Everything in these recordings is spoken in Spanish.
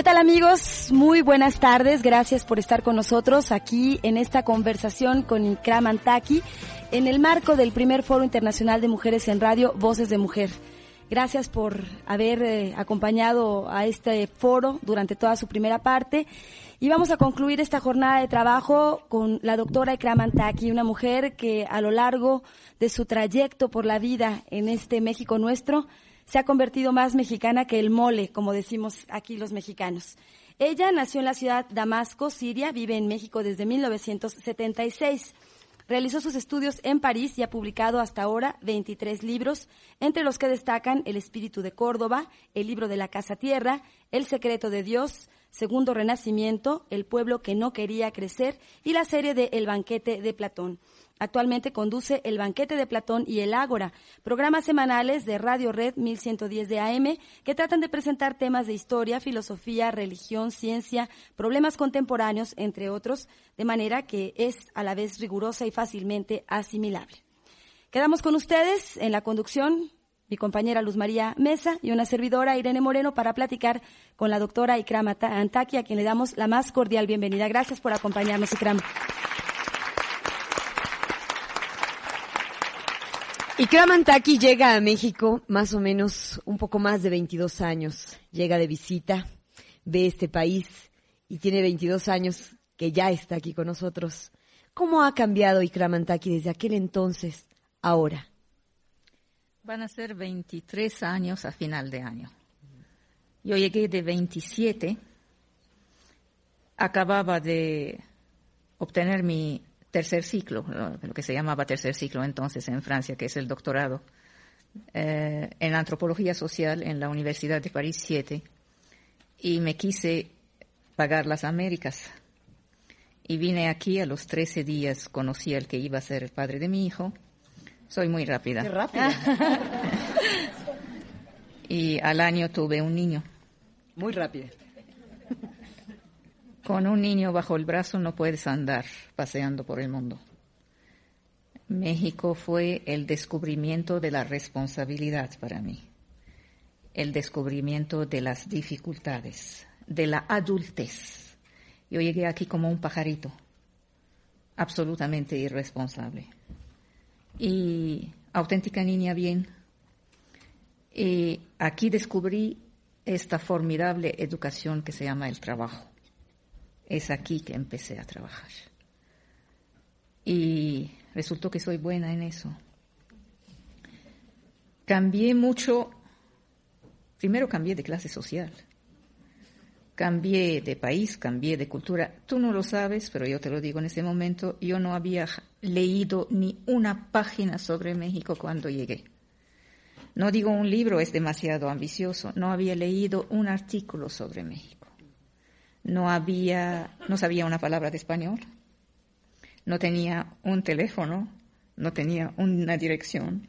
¿Qué tal amigos? Muy buenas tardes. Gracias por estar con nosotros aquí en esta conversación con Ikram Antaki en el marco del primer Foro Internacional de Mujeres en Radio, Voces de Mujer. Gracias por haber eh, acompañado a este foro durante toda su primera parte. Y vamos a concluir esta jornada de trabajo con la doctora Ikram Antaki, una mujer que a lo largo de su trayecto por la vida en este México nuestro, se ha convertido más mexicana que el mole, como decimos aquí los mexicanos. Ella nació en la ciudad Damasco, Siria, vive en México desde 1976. Realizó sus estudios en París y ha publicado hasta ahora 23 libros, entre los que destacan El Espíritu de Córdoba, El Libro de la Casa Tierra, El Secreto de Dios, Segundo Renacimiento, El Pueblo que no quería crecer y la serie de El Banquete de Platón. Actualmente conduce El Banquete de Platón y El Ágora, programas semanales de Radio Red 1110 de AM que tratan de presentar temas de historia, filosofía, religión, ciencia, problemas contemporáneos, entre otros, de manera que es a la vez rigurosa y fácilmente asimilable. Quedamos con ustedes en la conducción mi compañera Luz María Mesa y una servidora Irene Moreno para platicar con la doctora Ikram Antaki, a quien le damos la más cordial bienvenida. Gracias por acompañarnos, Ikram. Y Kramantaki llega a México más o menos un poco más de 22 años. Llega de visita, ve este país y tiene 22 años que ya está aquí con nosotros. ¿Cómo ha cambiado Ikramantaki desde aquel entonces, ahora? Van a ser 23 años a final de año. Yo llegué de 27, acababa de obtener mi tercer ciclo, lo que se llamaba tercer ciclo entonces en Francia, que es el doctorado eh, en antropología social en la Universidad de París 7, y me quise pagar las Américas. Y vine aquí a los 13 días, conocí al que iba a ser el padre de mi hijo. Soy muy rápida. Qué rápida. y al año tuve un niño. Muy rápida. Con un niño bajo el brazo no puedes andar paseando por el mundo. México fue el descubrimiento de la responsabilidad para mí, el descubrimiento de las dificultades, de la adultez. Yo llegué aquí como un pajarito, absolutamente irresponsable. Y auténtica niña bien. Y aquí descubrí esta formidable educación que se llama el trabajo es aquí que empecé a trabajar. Y resultó que soy buena en eso. Cambié mucho, primero cambié de clase social, cambié de país, cambié de cultura. Tú no lo sabes, pero yo te lo digo en ese momento, yo no había leído ni una página sobre México cuando llegué. No digo un libro, es demasiado ambicioso, no había leído un artículo sobre México no había, no sabía una palabra de español, no tenía un teléfono, no tenía una dirección.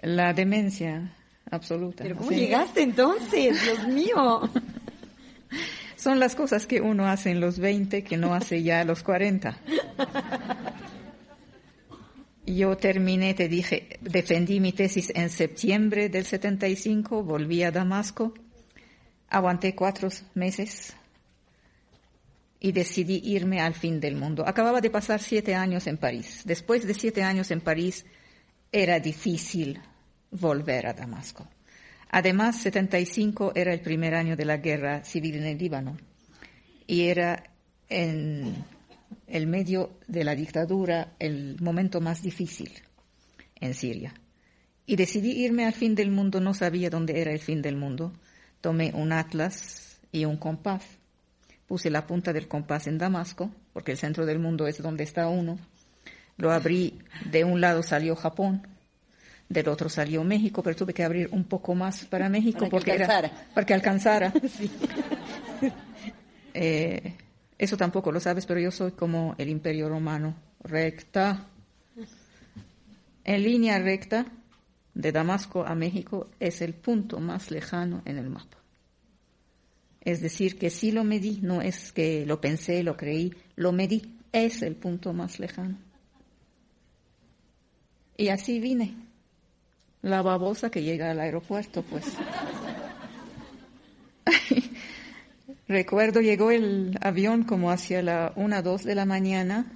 La demencia absoluta. ¿Pero cómo llegaste entonces? Dios mío. Son las cosas que uno hace en los 20 que no hace ya a los 40. Yo terminé, te dije, defendí mi tesis en septiembre del 75, volví a Damasco, aguanté cuatro meses, y decidí irme al fin del mundo. Acababa de pasar siete años en París. Después de siete años en París, era difícil volver a Damasco. Además, 75 era el primer año de la guerra civil en el Líbano y era en el medio de la dictadura el momento más difícil en Siria. Y decidí irme al fin del mundo, no sabía dónde era el fin del mundo. Tomé un atlas y un compás puse la punta del compás en Damasco, porque el centro del mundo es donde está uno. Lo abrí, de un lado salió Japón, del otro salió México, pero tuve que abrir un poco más para México para porque alcanzara. era para que alcanzara. eh, eso tampoco lo sabes, pero yo soy como el Imperio Romano, recta. En línea recta, de Damasco a México, es el punto más lejano en el mapa. Es decir, que sí lo medí, no es que lo pensé, lo creí, lo medí, es el punto más lejano. Y así vine, la babosa que llega al aeropuerto, pues. Recuerdo, llegó el avión como hacia la una, dos de la mañana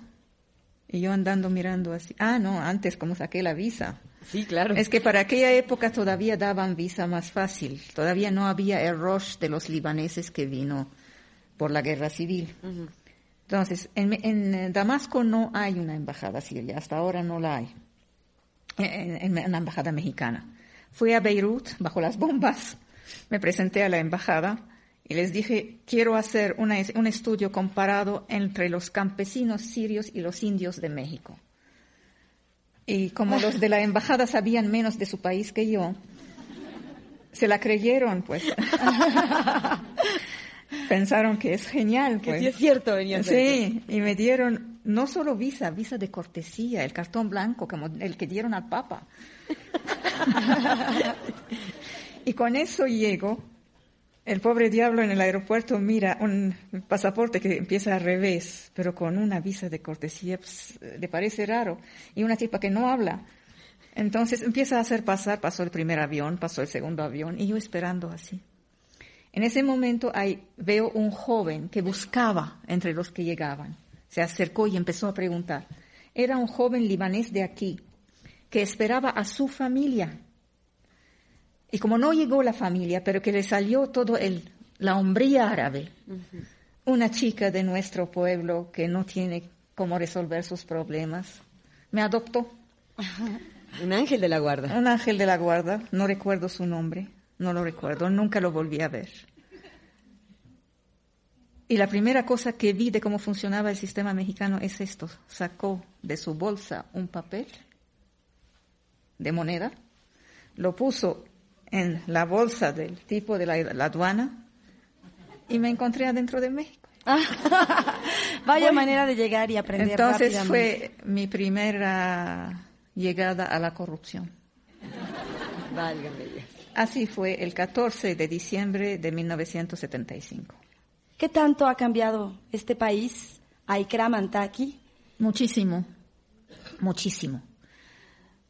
y yo andando mirando así. Ah, no, antes como saqué la visa. Sí, claro. Es que para aquella época todavía daban visa más fácil. Todavía no había el rush de los libaneses que vino por la guerra civil. Entonces, en, en, Damasco no hay una embajada siria, hasta ahora no la hay. En, en, una embajada mexicana. Fui a Beirut bajo las bombas, me presenté a la embajada y les dije, quiero hacer un estudio comparado entre los campesinos sirios y los indios de México. Y como los de la embajada sabían menos de su país que yo, se la creyeron, pues. Pensaron que es genial, pues. Que sí es cierto, venía Sí, y me dieron no solo visa, visa de cortesía, el cartón blanco como el que dieron al Papa. y con eso llego el pobre diablo en el aeropuerto mira un pasaporte que empieza al revés, pero con una visa de cortesía, pues, le parece raro. Y una tipa que no habla. Entonces empieza a hacer pasar, pasó el primer avión, pasó el segundo avión, y yo esperando así. En ese momento veo un joven que buscaba entre los que llegaban. Se acercó y empezó a preguntar. Era un joven libanés de aquí, que esperaba a su familia y como no llegó la familia, pero que le salió todo el, la hombría árabe, una chica de nuestro pueblo que no tiene cómo resolver sus problemas, me adoptó. Un ángel de la guarda. Un ángel de la guarda, no recuerdo su nombre, no lo recuerdo, nunca lo volví a ver. Y la primera cosa que vi de cómo funcionaba el sistema mexicano es esto. Sacó de su bolsa un papel de moneda, lo puso en la bolsa del tipo de la, aduana y me encontré adentro de México. Vaya manera de llegar y aprender. Entonces fue mi primera llegada a la corrupción. Así fue el 14 de diciembre de 1975. ¿Qué tanto ha cambiado este país, Aikra Mantaki? Muchísimo, muchísimo.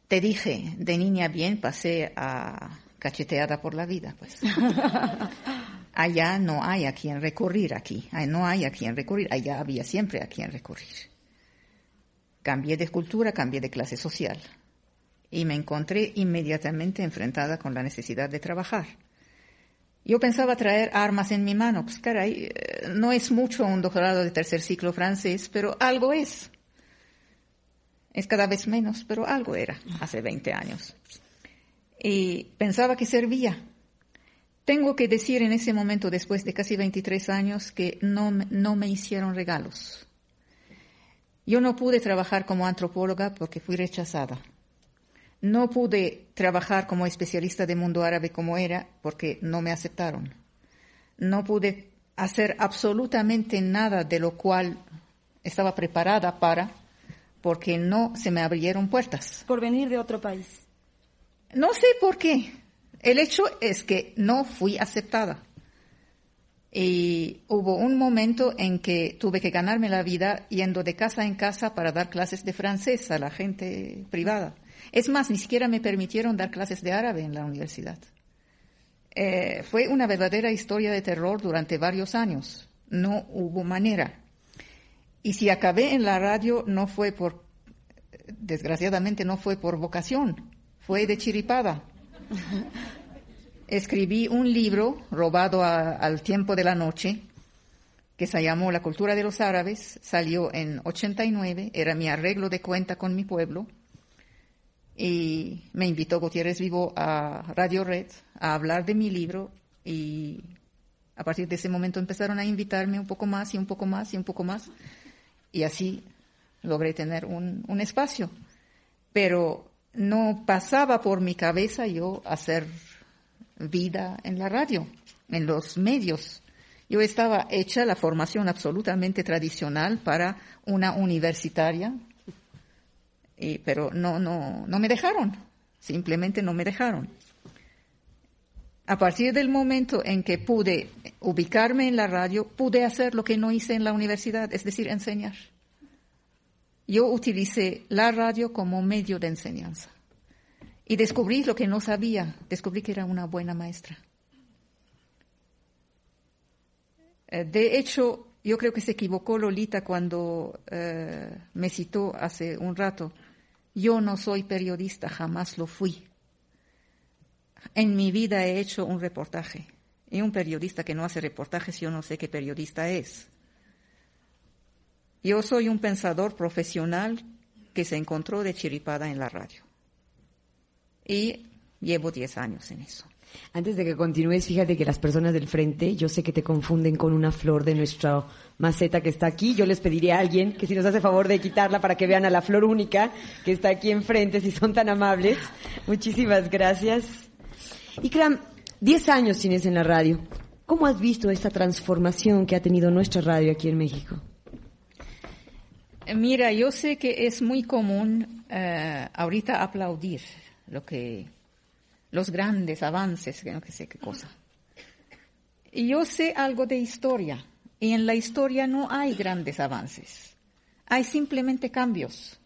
Te dije, de niña bien pasé a cacheteada por la vida, pues. Allá no hay a quien recurrir aquí, no hay a quien recurrir, allá había siempre a quien recurrir. Cambié de cultura, cambié de clase social y me encontré inmediatamente enfrentada con la necesidad de trabajar. Yo pensaba traer armas en mi mano, pues caray, eh, no es mucho un doctorado de tercer ciclo francés, pero algo es. Es cada vez menos, pero algo era hace 20 años y pensaba que servía. Tengo que decir en ese momento, después de casi 23 años, que no, no me hicieron regalos. Yo no pude trabajar como antropóloga porque fui rechazada. No pude trabajar como especialista de mundo árabe como era porque no me aceptaron. No pude hacer absolutamente nada de lo cual estaba preparada para porque no se me abrieron puertas. Por venir de otro país. No sé por qué. El hecho es que no fui aceptada. Y hubo un momento en que tuve que ganarme la vida yendo de casa en casa para dar clases de francés a la gente privada. Es más, ni siquiera me permitieron dar clases de árabe en la universidad. Eh, fue una verdadera historia de terror durante varios años. No hubo manera. Y si acabé en la radio no fue por, desgraciadamente no fue por vocación, fue de chiripada. Escribí un libro robado al tiempo de la noche que se llamó La cultura de los árabes, salió en 89, era mi arreglo de cuenta con mi pueblo y me invitó Gutiérrez Vivo a Radio Red a hablar de mi libro y a partir de ese momento empezaron a invitarme un poco más y un poco más y un poco más y así logré tener un, un espacio. Pero no pasaba por mi cabeza yo hacer vida en la radio, en los medios. Yo estaba hecha la formación absolutamente tradicional para una universitaria, pero no, no, no me dejaron, simplemente no me dejaron. A partir del momento en que pude ubicarme en la radio, pude hacer lo que no hice en la universidad, es decir, enseñar yo utilicé la radio como medio de enseñanza. Y descubrí lo que no sabía, descubrí que era una buena maestra. Eh, de hecho, yo creo que se equivocó Lolita cuando eh, me citó hace un rato. Yo no soy periodista, jamás lo fui. En mi vida he hecho un reportaje. Y un periodista que no hace reportajes, yo no sé qué periodista es. Yo soy un pensador profesional que se encontró de chiripada en la radio. Y llevo 10 años en eso. Antes de que continúes, fíjate que las personas del frente, yo sé que te confunden con una flor de nuestra maceta que está aquí. Yo les pediría a alguien que si nos hace favor de quitarla para que vean a la flor única que está aquí enfrente, si son tan amables. Muchísimas gracias. Ikram, 10 años tienes en la radio. ¿Cómo has visto esta transformación que ha tenido nuestra radio aquí en México? Mira, yo sé que es muy común eh, ahorita aplaudir lo que los grandes avances, que no sé qué cosa. Y yo sé algo de historia, y en la historia no hay grandes avances, hay simplemente cambios.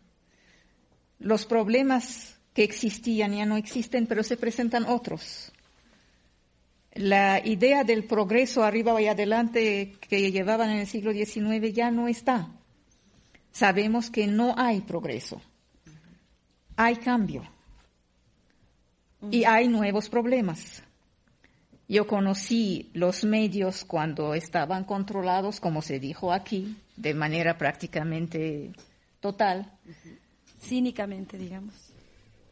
Los problemas que existían ya no existen, pero se presentan otros. La idea del progreso arriba y adelante que llevaban en el siglo XIX ya no está. Sabemos que no hay progreso, hay cambio y hay nuevos problemas. Yo conocí los medios cuando estaban controlados, como se dijo aquí, de manera prácticamente total. Cínicamente, digamos.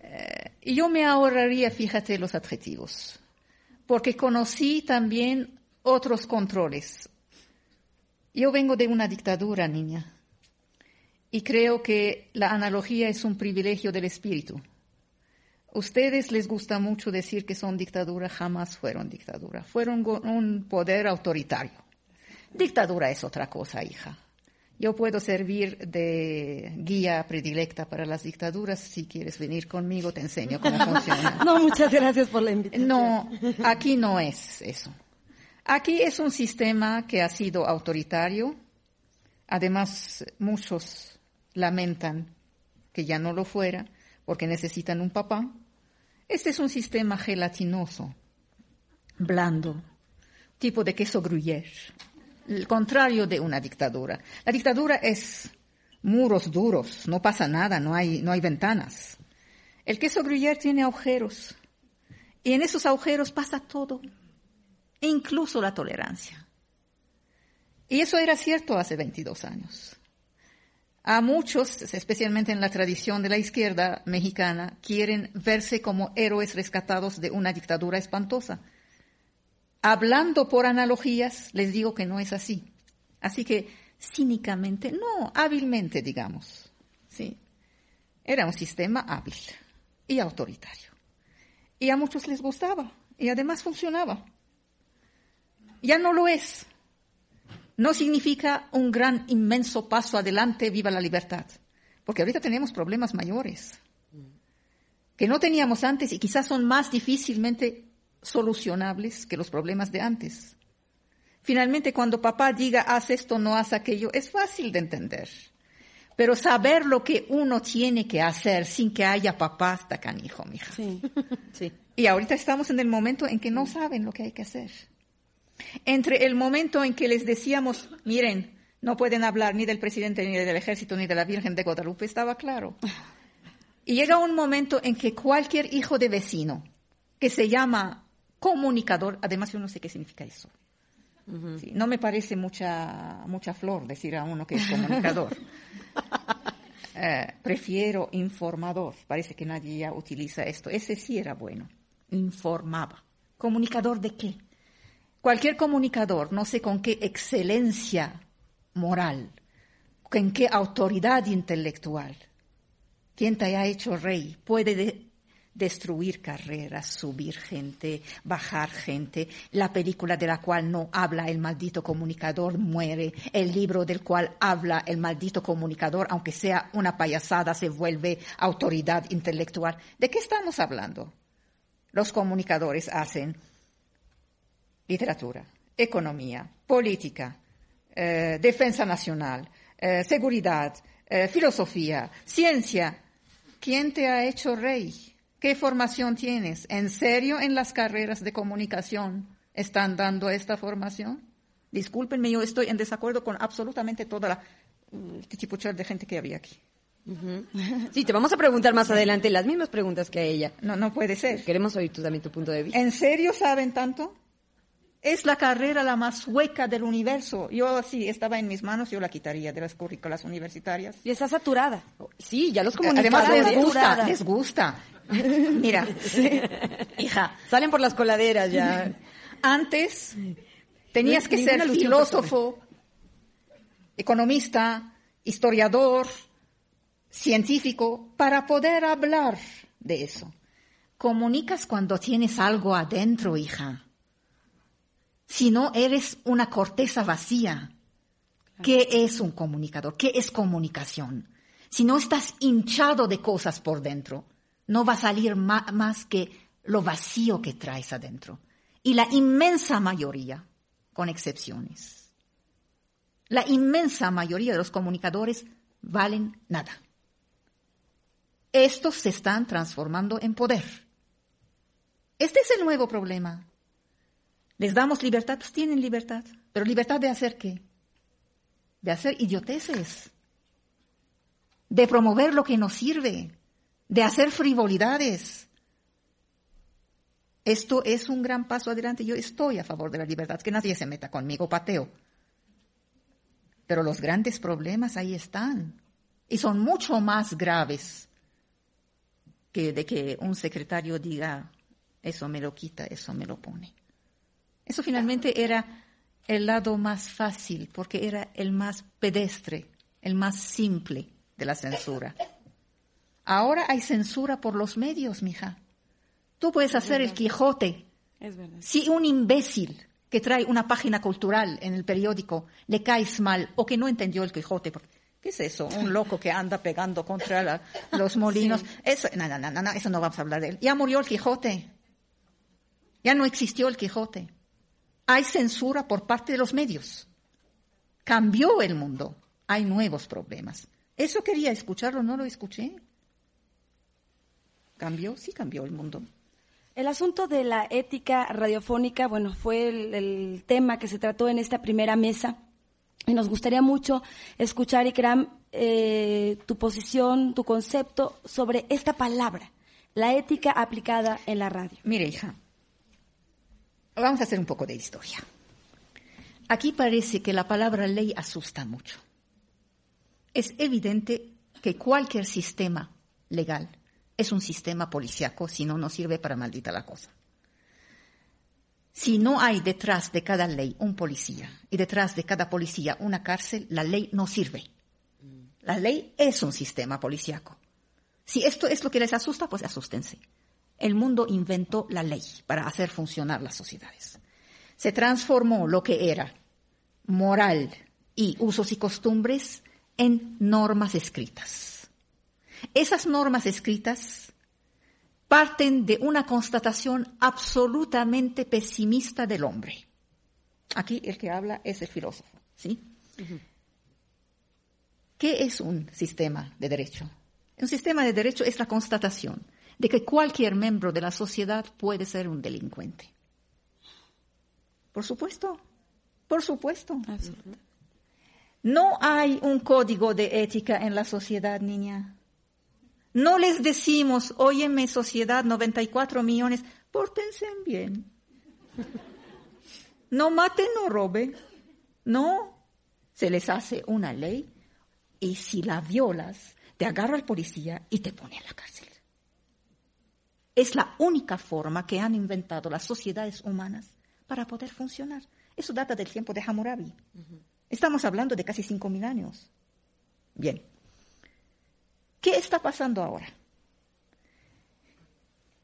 Eh, y yo me ahorraría, fíjate, los adjetivos, porque conocí también otros controles. Yo vengo de una dictadura, niña, y creo que la analogía es un privilegio del espíritu. Ustedes les gusta mucho decir que son dictadura, jamás fueron dictadura, fueron un poder autoritario. Dictadura es otra cosa, hija. Yo puedo servir de guía predilecta para las dictaduras. Si quieres venir conmigo, te enseño cómo funciona. no, muchas gracias por la invitación. No, aquí no es eso. Aquí es un sistema que ha sido autoritario. Además, muchos lamentan que ya no lo fuera porque necesitan un papá. Este es un sistema gelatinoso, blando, tipo de queso gruyère, el contrario de una dictadura. La dictadura es muros duros, no pasa nada, no hay, no hay ventanas. El queso gruyère tiene agujeros y en esos agujeros pasa todo, incluso la tolerancia. Y eso era cierto hace 22 años. A muchos, especialmente en la tradición de la izquierda mexicana, quieren verse como héroes rescatados de una dictadura espantosa. Hablando por analogías, les digo que no es así. Así que cínicamente, no, hábilmente, digamos. Sí. Era un sistema hábil y autoritario. Y a muchos les gustaba y además funcionaba. Ya no lo es no significa un gran, inmenso paso adelante, viva la libertad. Porque ahorita tenemos problemas mayores que no teníamos antes y quizás son más difícilmente solucionables que los problemas de antes. Finalmente, cuando papá diga, haz esto, no haz aquello, es fácil de entender. Pero saber lo que uno tiene que hacer sin que haya papá está canijo, mija. Sí. sí. Y ahorita estamos en el momento en que no saben lo que hay que hacer. Entre el momento en que les decíamos, miren, no pueden hablar ni del presidente, ni del ejército, ni de la Virgen de Guadalupe, estaba claro. Y llega un momento en que cualquier hijo de vecino que se llama comunicador, además yo no sé qué significa eso. no me parece mucha, mucha flor decir a uno que es comunicador. Eh, prefiero informador. Parece que nadie ya utiliza esto. Ese sí era bueno. Informaba. ¿Comunicador de qué? Cualquier comunicador, no sé con qué excelencia moral, con qué autoridad intelectual, quien te haya hecho rey, puede destruir carreras, subir gente, bajar gente. La película de la cual no habla el maldito comunicador muere. El libro del cual habla el maldito comunicador, aunque sea una payasada, se vuelve autoridad intelectual. ¿De qué estamos hablando? Los comunicadores hacen literatura, economía, política, eh, defensa nacional, eh, seguridad, eh, filosofía, ciencia. ¿Quién te ha hecho rey? ¿Qué formación tienes? ¿En serio en las carreras de comunicación están dando esta formación? Discúlpenme, yo estoy en desacuerdo con absolutamente toda la tipo de gente que había aquí. Sí, te vamos a preguntar más adelante las mismas preguntas que a ella. No, no puede ser. Queremos oír tú también tu punto de vista. ¿En serio saben tanto? Es la carrera la más hueca del universo. Yo, si estaba en mis manos, yo la quitaría de las currículas universitarias. Y está saturada. Sí, ya los comunicadores. Además, les gusta, les gusta. Mira, hija. Salen por las coladeras ya. Antes tenías que ser filósofo, economista, historiador, científico, para poder hablar de eso. Comunicas cuando tienes algo adentro, hija si no eres una corteza vacía. ¿Qué es un comunicador? ¿Qué es comunicación? Si no estás hinchado de cosas por dentro, no va a salir más que lo vacío que traes adentro. Y la inmensa mayoría, con excepciones, la inmensa mayoría de los comunicadores valen nada. Estos se están transformando en poder. Este es el nuevo problema. ¿Les damos libertad? Pues tienen libertad. ¿Pero libertad de hacer qué? De hacer idioteces. De promover lo que nos sirve. De hacer frivolidades. Esto es un gran paso adelante. Yo estoy a favor de la libertad. Que nadie se meta conmigo, pateo. Pero los grandes problemas ahí están. Y son mucho más graves que de que un secretario diga, eso me lo quita, eso me lo pone. Eso finalmente era el lado más fácil, porque era el más pedestre, el más simple de la censura. Ahora hay censura por los medios, mija. Tú puedes hacer el Quijote. Es verdad. Si un imbécil que trae una página cultural en el periódico le caes mal o que no entendió el Quijote, ¿qué es eso? Un loco que anda pegando contra los molinos. Eso, no, no, no, no, eso no vamos a hablar de él. Ya murió el Quijote. Ya no existió el Quijote hay censura por parte de los medios. Cambió el mundo. Hay nuevos problemas. Eso quería escucharlo, no lo escuché. ¿Cambió? Sí, cambió el mundo. El asunto de la ética radiofónica, bueno, fue el, tema que se trató en esta primera mesa. Y nos gustaría mucho escuchar, Ikram, eh, tu posición, tu concepto sobre esta palabra, la ética aplicada en la radio. Mire, hija, Vamos a hacer un poco de historia. Aquí parece que la palabra ley asusta mucho. Es evidente que cualquier sistema legal es un sistema policiaco, si no, no sirve para maldita la cosa. Si no hay detrás de cada ley un policía y detrás de cada policía una cárcel, la ley no sirve. La ley es un sistema policiaco. Si esto es lo que les asusta, pues asústense el mundo inventó la ley para hacer funcionar las sociedades. Se transformó lo que era moral y usos y costumbres en normas escritas. Esas normas escritas parten de una constatación absolutamente pesimista del hombre. Aquí el que habla es el filósofo, ¿sí? ¿Qué es un sistema de derecho? Un sistema de derecho es la constatación de que cualquier miembro de la sociedad puede ser un delincuente. Por supuesto, por supuesto. No hay un código de ética en la sociedad, niña. No les decimos, óyeme sociedad, 94 millones, pórtense bien. No maten, no roben. No, se les hace una ley y si la violas, te agarra el policía y te pone en la cárcel. Es la única forma que han inventado las sociedades humanas para poder funcionar. Eso data del tiempo de Hammurabi. Estamos hablando de casi 5.000 años. Bien. ¿Qué está pasando ahora?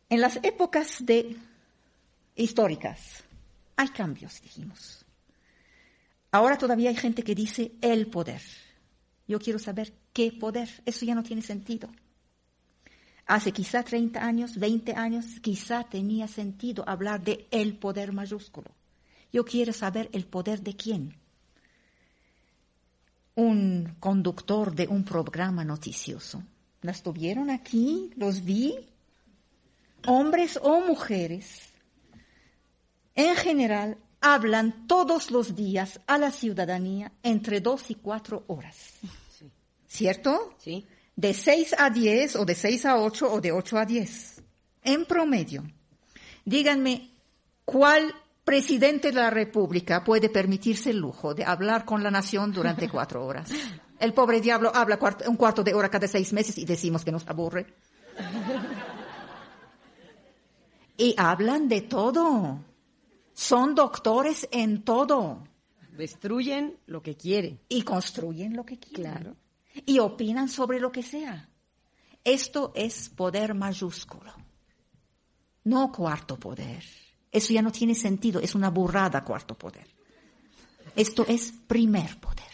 En las épocas de históricas hay cambios, dijimos. Ahora todavía hay gente que dice el poder. Yo quiero saber qué poder. Eso ya no tiene sentido. Hace quizá 30 años, 20 años, quizá tenía sentido hablar de el poder mayúsculo. Yo quiero saber el poder de quién. Un conductor de un programa noticioso. ¿Las tuvieron aquí? ¿Los vi? Hombres o mujeres. En general, hablan todos los días a la ciudadanía entre dos y cuatro horas. ¿Cierto? Sí. De seis a diez, o de seis a ocho, o de ocho a diez. En promedio. Díganme, ¿cuál presidente de la República puede permitirse el lujo de hablar con la nación durante cuatro horas? El pobre diablo habla un cuarto de hora cada seis meses y decimos que nos aburre. Y hablan de todo. Son doctores en todo. Destruyen lo que quieren. Y construyen lo que quieren. Claro. Y opinan sobre lo que sea. Esto es poder mayúsculo. No cuarto poder. Eso ya no tiene sentido. Es una burrada cuarto poder. Esto es primer poder.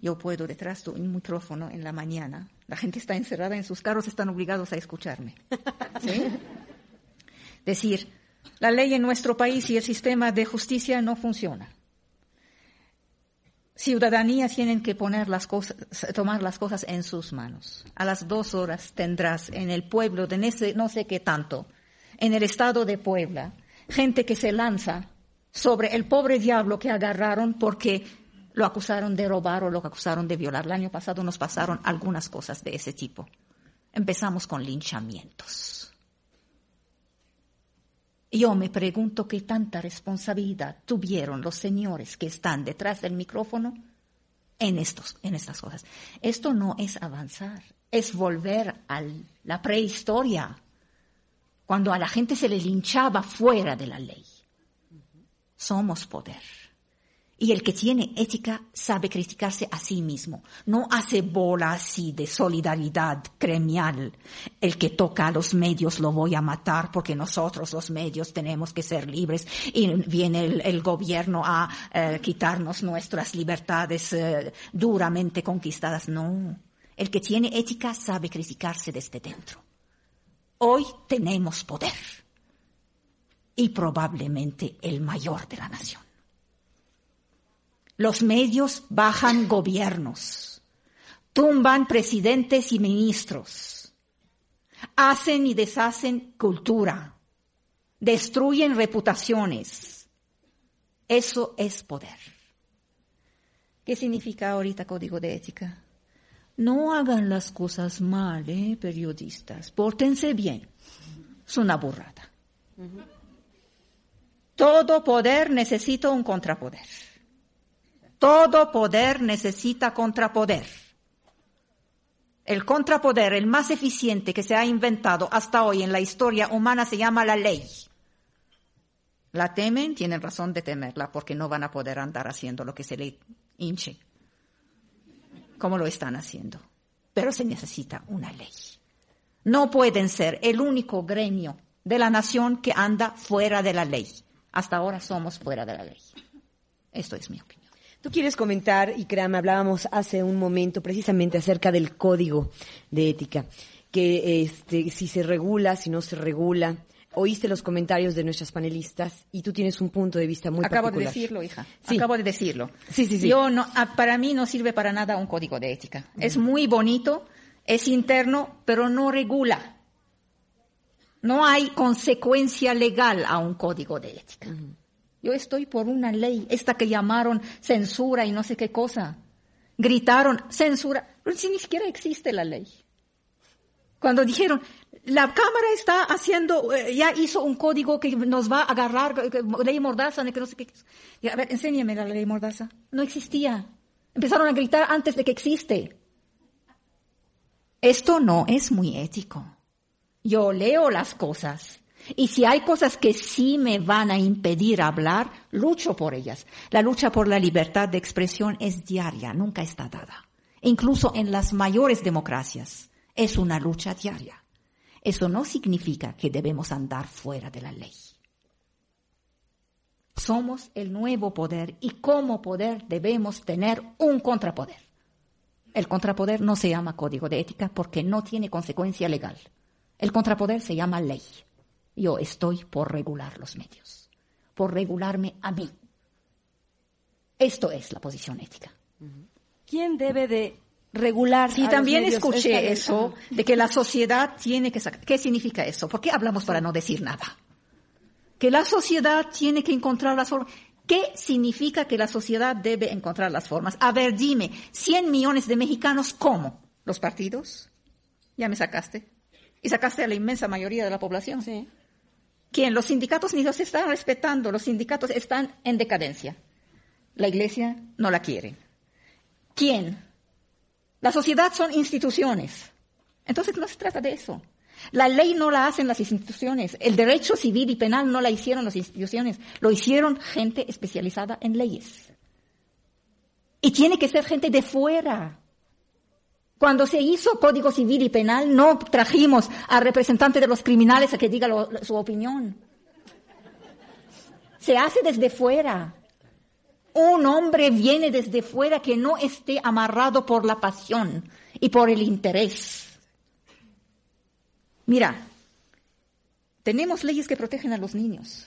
Yo puedo detrás de un micrófono en la mañana. La gente está encerrada en sus carros, están obligados a escucharme. ¿Sí? Decir, la ley en nuestro país y el sistema de justicia no funciona. Ciudadanía tienen que poner las cosas, tomar las cosas en sus manos. A las dos horas tendrás en el pueblo de no sé qué tanto, en el estado de Puebla, gente que se lanza sobre el pobre diablo que agarraron porque lo acusaron de robar o lo acusaron de violar. El año pasado nos pasaron algunas cosas de ese tipo. Empezamos con linchamientos. Yo me pregunto qué tanta responsabilidad tuvieron los señores que están detrás del micrófono en, estos, en estas cosas. Esto no es avanzar, es volver a la prehistoria, cuando a la gente se le linchaba fuera de la ley. Somos poder. Y el que tiene ética sabe criticarse a sí mismo. No hace bola así de solidaridad gremial. El que toca a los medios lo voy a matar porque nosotros los medios tenemos que ser libres y viene el, gobierno a eh, quitarnos nuestras libertades eh, duramente conquistadas. No. El que tiene ética sabe criticarse desde dentro. Hoy tenemos poder. Y probablemente el mayor de la nación. Los medios bajan gobiernos, tumban presidentes y ministros, hacen y deshacen cultura, destruyen reputaciones. Eso es poder. ¿Qué significa ahorita código de ética? No hagan las cosas mal, ¿eh, periodistas. Pórtense bien. Es una burrada. Todo poder necesita un contrapoder. Todo poder necesita contrapoder. El contrapoder, el más eficiente que se ha inventado hasta hoy en la historia humana, se llama la ley. La temen, tienen razón de temerla, porque no van a poder andar haciendo lo que se le hinche, como lo están haciendo. Pero se necesita una ley. No pueden ser el único gremio de la nación que anda fuera de la ley. Hasta ahora somos fuera de la ley. Esto es mi opinión. Tú quieres comentar, y hablábamos hace un momento precisamente acerca del código de ética, que este, si se regula, si no se regula. Oíste los comentarios de nuestras panelistas y tú tienes un punto de vista muy Acabo particular. de decirlo, hija. Acabo de decirlo. Sí, sí, sí. Yo no, para mí no sirve para nada un código de ética. Es muy bonito, es interno, pero no regula. No hay consecuencia legal a un código de ética. Yo estoy por una ley, esta que llamaron censura y no sé qué cosa. Gritaron censura, pero si ni siquiera existe la ley. Cuando dijeron, la Cámara está haciendo, eh, ya hizo un código que nos va a agarrar, ley mordaza, que no sé qué. A ver, enséñame la ley mordaza. No existía. Empezaron a gritar antes de que existe. Esto no es muy ético. Yo leo las cosas y si hay cosas que sí me van a impedir hablar, lucho por ellas. La lucha por la libertad de expresión es diaria, nunca está dada. Incluso en las mayores democracias es una lucha diaria. Eso no significa que debemos andar fuera de la ley. Somos el nuevo poder y como poder debemos tener un contrapoder. El contrapoder no se llama código de ética porque no tiene consecuencia legal. El contrapoder se llama ley. Yo estoy por regular los medios, por regularme a mí. Esto es la posición ética. ¿Quién debe de regular? Sí, también escuché eso, de que la sociedad tiene que sacar. ¿Qué significa eso? ¿Por qué hablamos para no decir nada? que la sociedad tiene que encontrar las formas. ¿Qué significa que la sociedad debe encontrar las formas? A ver, dime, 100 millones de mexicanos, ¿cómo? ¿Los partidos? Ya me sacaste. Y sacaste a la inmensa mayoría de la población. Sí. ¿Quién? Los sindicatos ni los están respetando, los sindicatos están en decadencia. La iglesia no la quiere. ¿Quién? La sociedad son instituciones. Entonces no se trata de eso. La ley no la hacen las instituciones. El derecho civil y penal no la hicieron las instituciones. Lo hicieron gente especializada en leyes. Y tiene que ser gente de fuera. Cuando se hizo Código Civil y Penal, no trajimos al representante de los criminales a que diga su opinión. Se hace desde fuera. Un hombre viene desde fuera que no esté amarrado por la pasión y por el interés. Mira, tenemos leyes que protegen a los niños.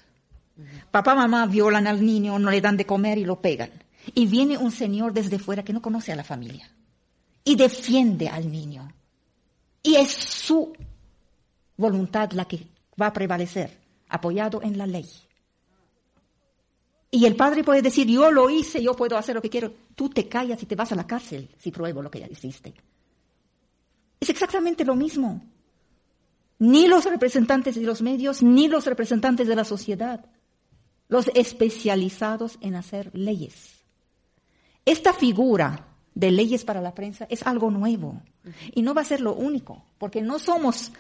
Papá, mamá violan al niño, no le dan de comer y lo pegan. Y viene un señor desde fuera que no conoce a la familia y defiende al niño. Y es su voluntad la que va a prevalecer, apoyado en la ley. Y el padre puede decir, yo lo hice, yo puedo hacer lo que quiero. Tú te callas y te vas a la cárcel si pruebo lo que ya hiciste. Es exactamente lo mismo. Ni los representantes de los medios, ni los representantes de la sociedad. Los especializados en hacer leyes. Esta figura de leyes para la prensa es algo nuevo. Y no va a ser lo único, porque no somos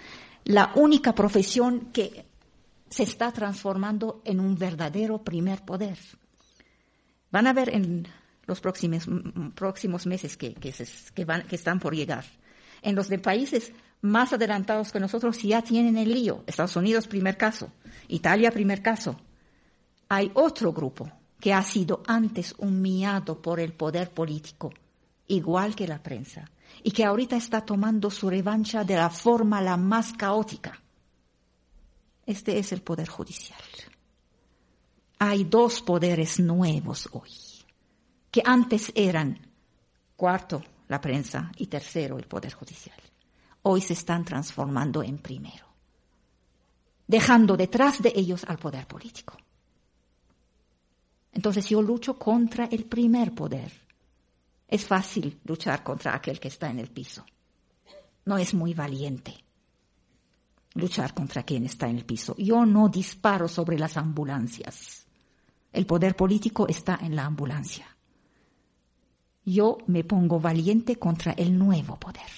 la única profesión que se está transformando en un verdadero primer poder. Van a ver en los próximos, próximos meses que, que, van, que están por llegar. En los de países más adelantados que nosotros ya tienen el lío. Estados Unidos, primer caso. Italia, primer caso. Hay otro grupo que ha sido antes humillado por el poder político, igual que la prensa, y que ahorita está tomando su revancha de la forma la más caótica este es el poder judicial. Hay dos poderes nuevos hoy, que antes eran cuarto la prensa y tercero el poder judicial. Hoy se están transformando en primero, dejando detrás de ellos al poder político. Entonces yo lucho contra el primer poder. Es fácil luchar contra aquel que está en el piso. No es muy valiente luchar contra quien está en el piso. Yo no disparo sobre las ambulancias. El poder político está en la ambulancia. Yo me pongo valiente contra el nuevo poder,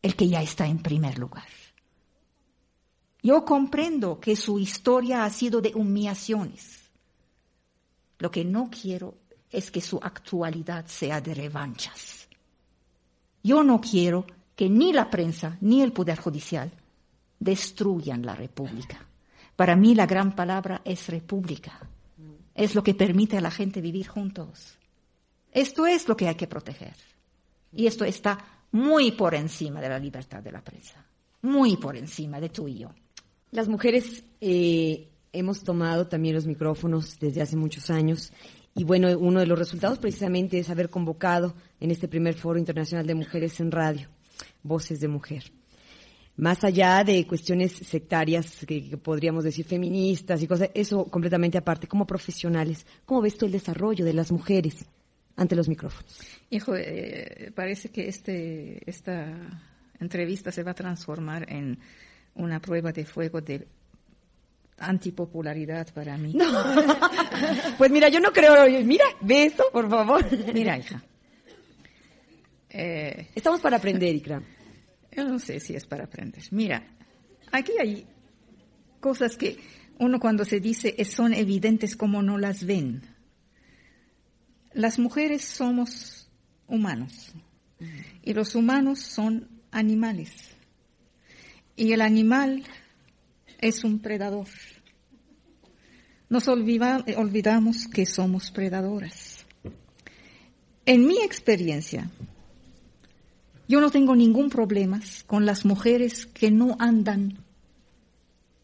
el que ya está en primer lugar. Yo comprendo que su historia ha sido de humillaciones. Lo que no quiero es que su actualidad sea de revanchas. Yo no quiero que ni la prensa ni el Poder Judicial destruyan la república. Para mí la gran palabra es república. Es lo que permite a la gente vivir juntos. Esto es lo que hay que proteger. Y esto está muy por encima de la libertad de la prensa. Muy por encima de tú y yo. Las mujeres eh, hemos tomado también los micrófonos desde hace muchos años y bueno, uno de los resultados precisamente es haber convocado en este primer foro internacional de mujeres en radio, Voces de Mujer más allá de cuestiones sectarias, que, podríamos decir feministas y cosas, eso completamente aparte, como profesionales, ¿cómo ves tú el desarrollo de las mujeres ante los micrófonos? Hijo, eh, parece que este, esta entrevista se va a transformar en una prueba de fuego de antipopularidad para mí. pues mira, yo no creo, mira, ve esto, por favor. Mira, hija. Eh, Estamos para aprender, Ikram. Yo no sé si es para aprender. Mira, aquí hay cosas que uno cuando se dice son evidentes como no las ven. Las mujeres somos humanos y los humanos son animales. Y el animal es un predador. Nos olvidamos que somos predadoras. En mi experiencia, yo no tengo ningún problema con las mujeres que no andan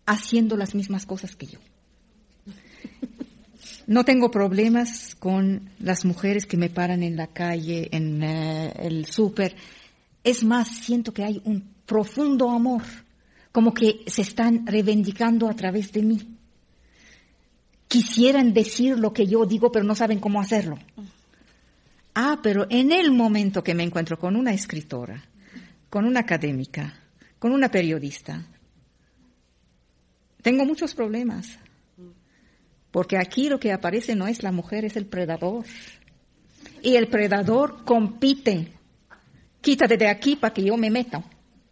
haciendo las mismas cosas que yo. No tengo problemas con las mujeres que me paran en la calle, en eh, el súper. Es más, siento que hay un profundo amor, como que se están reivindicando a través de mí. quisieran decir lo que yo digo, pero no saben cómo hacerlo. Ah, pero en el momento que me encuentro con una escritora, con una académica, con una periodista, tengo muchos problemas. Porque aquí lo que aparece no es la mujer, es el predador. Y el predador compite. Quítate de aquí para que yo me meta.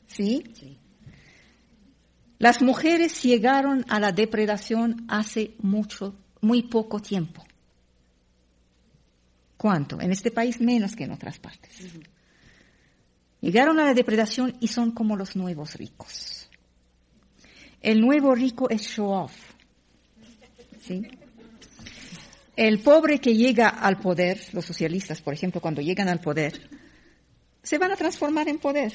¿Sí? sí. Las mujeres llegaron a la depredación hace mucho, muy poco tiempo. ¿Cuánto? En este país menos que en otras partes. Llegaron a la depredación y son como los nuevos ricos. El nuevo rico es show off. ¿Sí? El pobre que llega al poder, los socialistas, por ejemplo, cuando llegan al poder, se van a transformar en poder.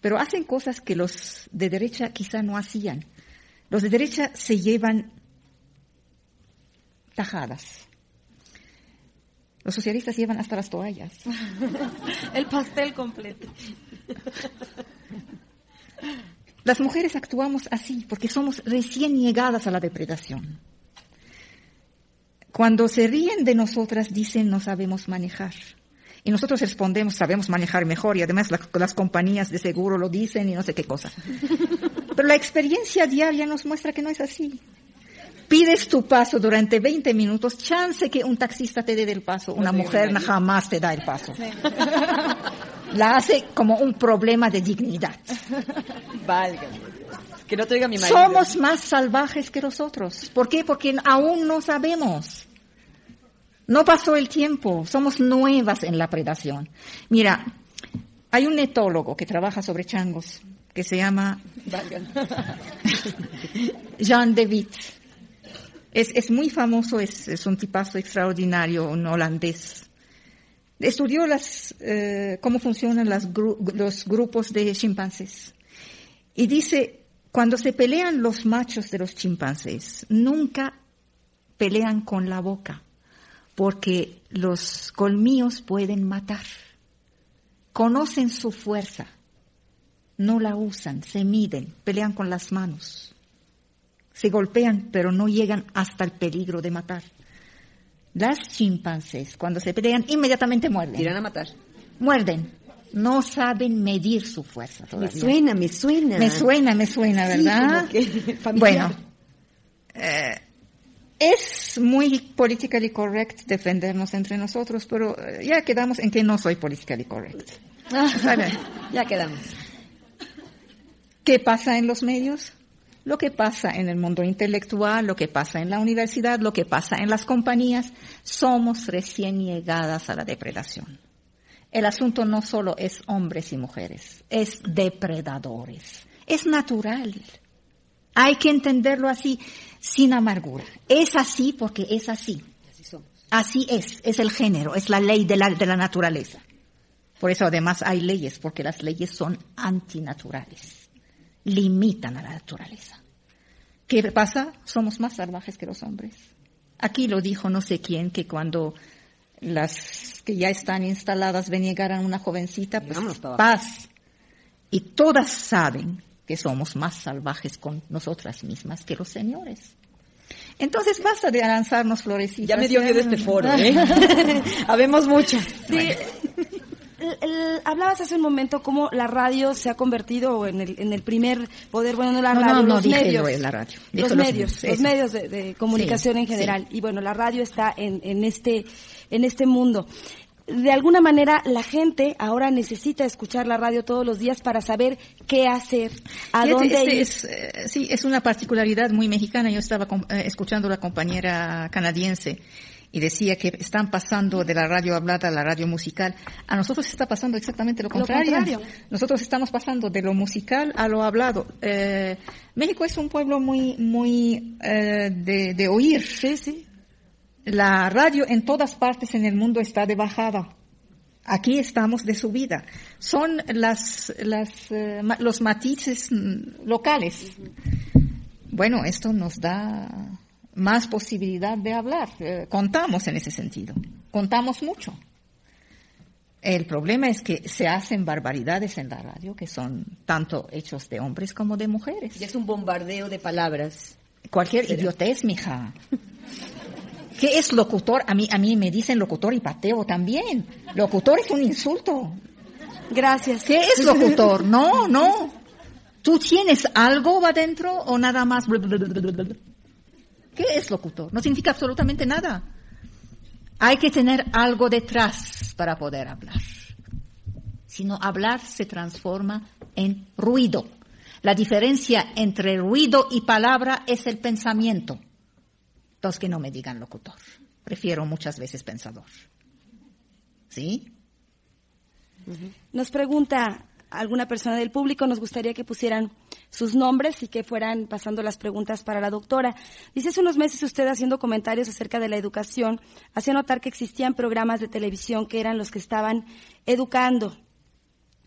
Pero hacen cosas que los de derecha quizá no hacían. Los de derecha se llevan tajadas. Los socialistas llevan hasta las toallas. El pastel completo. Las mujeres actuamos así porque somos recién llegadas a la depredación. Cuando se ríen de nosotras dicen no sabemos manejar. Y nosotros respondemos, sabemos manejar mejor y además las, compañías de seguro lo dicen y no sé qué cosa. Pero la experiencia diaria nos muestra que no es así. Pides tu paso durante 20 minutos, chance que un taxista te dé el paso, una mujer jamás te da el paso. La hace como un problema de dignidad. Que no te diga mi marido. Somos más salvajes que los otros. ¿Por qué? Porque aún no sabemos. No pasó el tiempo, somos nuevas en la predación. Mira, hay un etólogo que trabaja sobre changos que se llama Jean de Witt. Es, muy famoso, es, un tipazo extraordinario, un holandés. Estudió las, eh, cómo funcionan los grupos de chimpancés. Y dice, cuando se pelean los machos de los chimpancés, nunca pelean con la boca porque los colmillos pueden matar. Conocen su fuerza, no la usan, se miden, pelean con las manos, se golpean, pero no llegan hasta el peligro de matar. Las chimpancés, cuando se pelean, inmediatamente muerden. Tiran a matar. Muerden. No saben medir su fuerza Me suena, me suena. Me suena, me suena, ¿verdad? bueno, eh, es muy politically correct defendernos entre nosotros, pero eh, ya quedamos en que no soy politically correct. ya quedamos. ¿Qué pasa en los medios? Lo que pasa en el mundo intelectual, lo que pasa en la universidad, lo que pasa en las compañías, somos recién llegadas a la depredación. El asunto no solo es hombres y mujeres, es depredadores. Es natural. Hay que entenderlo así sin amargura. Es así porque es así. Así es, es el género, es la ley de la, de la naturaleza. Por eso además hay leyes, porque las leyes son antinaturales, limitan a la naturaleza. ¿Qué pasa? Somos más salvajes que los hombres. Aquí lo dijo no sé quién, que cuando las que ya están instaladas ven llegar a una jovencita, pues paz. Y todas saben que somos más salvajes con nosotras mismas que los señores. Entonces basta de lanzarnos florecitas. Ya me dio miedo este foro, ¿eh? Habemos muchas. Sí. hablabas hace un momento cómo la radio se ha convertido en el, en el primer poder, bueno, no la radio, no, los, medios, la radio. los, medios, los medios, de, comunicación en general. Y bueno, la radio está en, en este en este mundo de alguna manera la gente ahora necesita escuchar la radio todos los días para saber qué hacer, a dónde ir. Es, eh, sí, es una particularidad muy mexicana. Yo estaba eh, escuchando a la compañera canadiense y decía que están pasando de la radio hablada a la radio musical. A nosotros está pasando exactamente lo contrario. Nosotros estamos pasando de lo musical a lo hablado. Eh, México es un pueblo muy, muy de, de oír. Sí, sí la radio en todas partes en el mundo está de bajada. Aquí estamos de subida. Son las, las, eh, los matices mm, locales. Bueno, esto nos da más posibilidad de hablar. Eh, contamos en ese sentido. Contamos mucho. El problema es que se hacen barbaridades en la radio que son tanto hechos de hombres como de mujeres. Y es un bombardeo de palabras. Cualquier idiotez, mija. ¿Qué es locutor? A mí, a mí me dicen locutor y pateo también. Locutor es un insulto. Gracias. ¿Qué es locutor? No, no. ¿Tú tienes algo adentro o nada más? ¿Qué es locutor? No significa absolutamente nada. Hay que tener algo detrás para poder hablar. Si no, hablar se transforma en ruido. La diferencia entre ruido y palabra es el pensamiento. Entonces que no me digan locutor. Prefiero muchas veces pensador. ¿Sí? Nos pregunta alguna persona del público, nos gustaría que pusieran sus nombres y que fueran pasando las preguntas para la doctora. Dice hace unos meses usted haciendo comentarios acerca de la educación, hacía notar que existían programas de televisión que eran los que estaban educando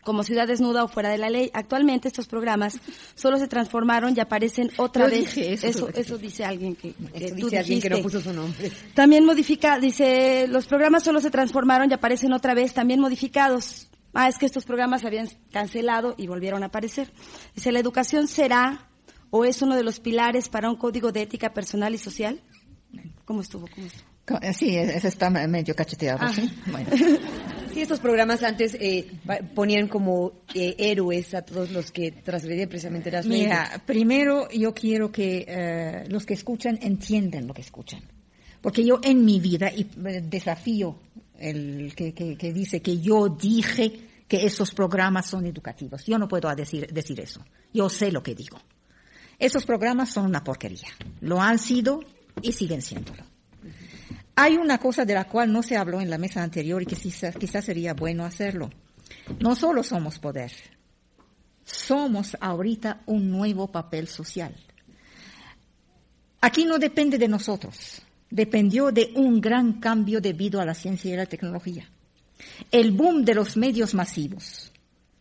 como Ciudad Desnuda o Fuera de la Ley. Actualmente estos programas solo se transformaron y aparecen otra vez. eso, eso, dice alguien que, que dice alguien que no puso su nombre. También modifica, dice, los programas solo se transformaron y aparecen otra vez, también modificados. Ah, es que estos programas se habían cancelado y volvieron a aparecer. Dice, ¿la educación será o es uno de los pilares para un código de ética personal y social? ¿Cómo estuvo? ¿Cómo estuvo? Sí, ese está medio cacheteado, ¿sí? Bueno. Sí, estos programas antes eh, ponían como eh, héroes a todos los que trasgredían precisamente las leyes. Mira, primero yo quiero que eh, los que escuchan entiendan lo que escuchan. Porque yo en mi vida, y desafío el que, que, dice que yo dije que esos programas son educativos. Yo no puedo decir, decir eso. Yo sé lo que digo. Esos programas son una porquería. Lo han sido y siguen siéndolo. Hay una cosa de la cual no se habló en la mesa anterior y que quizás sería bueno hacerlo. No solo somos poder, somos ahorita un nuevo papel social. Aquí no depende de nosotros, dependió de un gran cambio debido a la ciencia y la tecnología. El boom de los medios masivos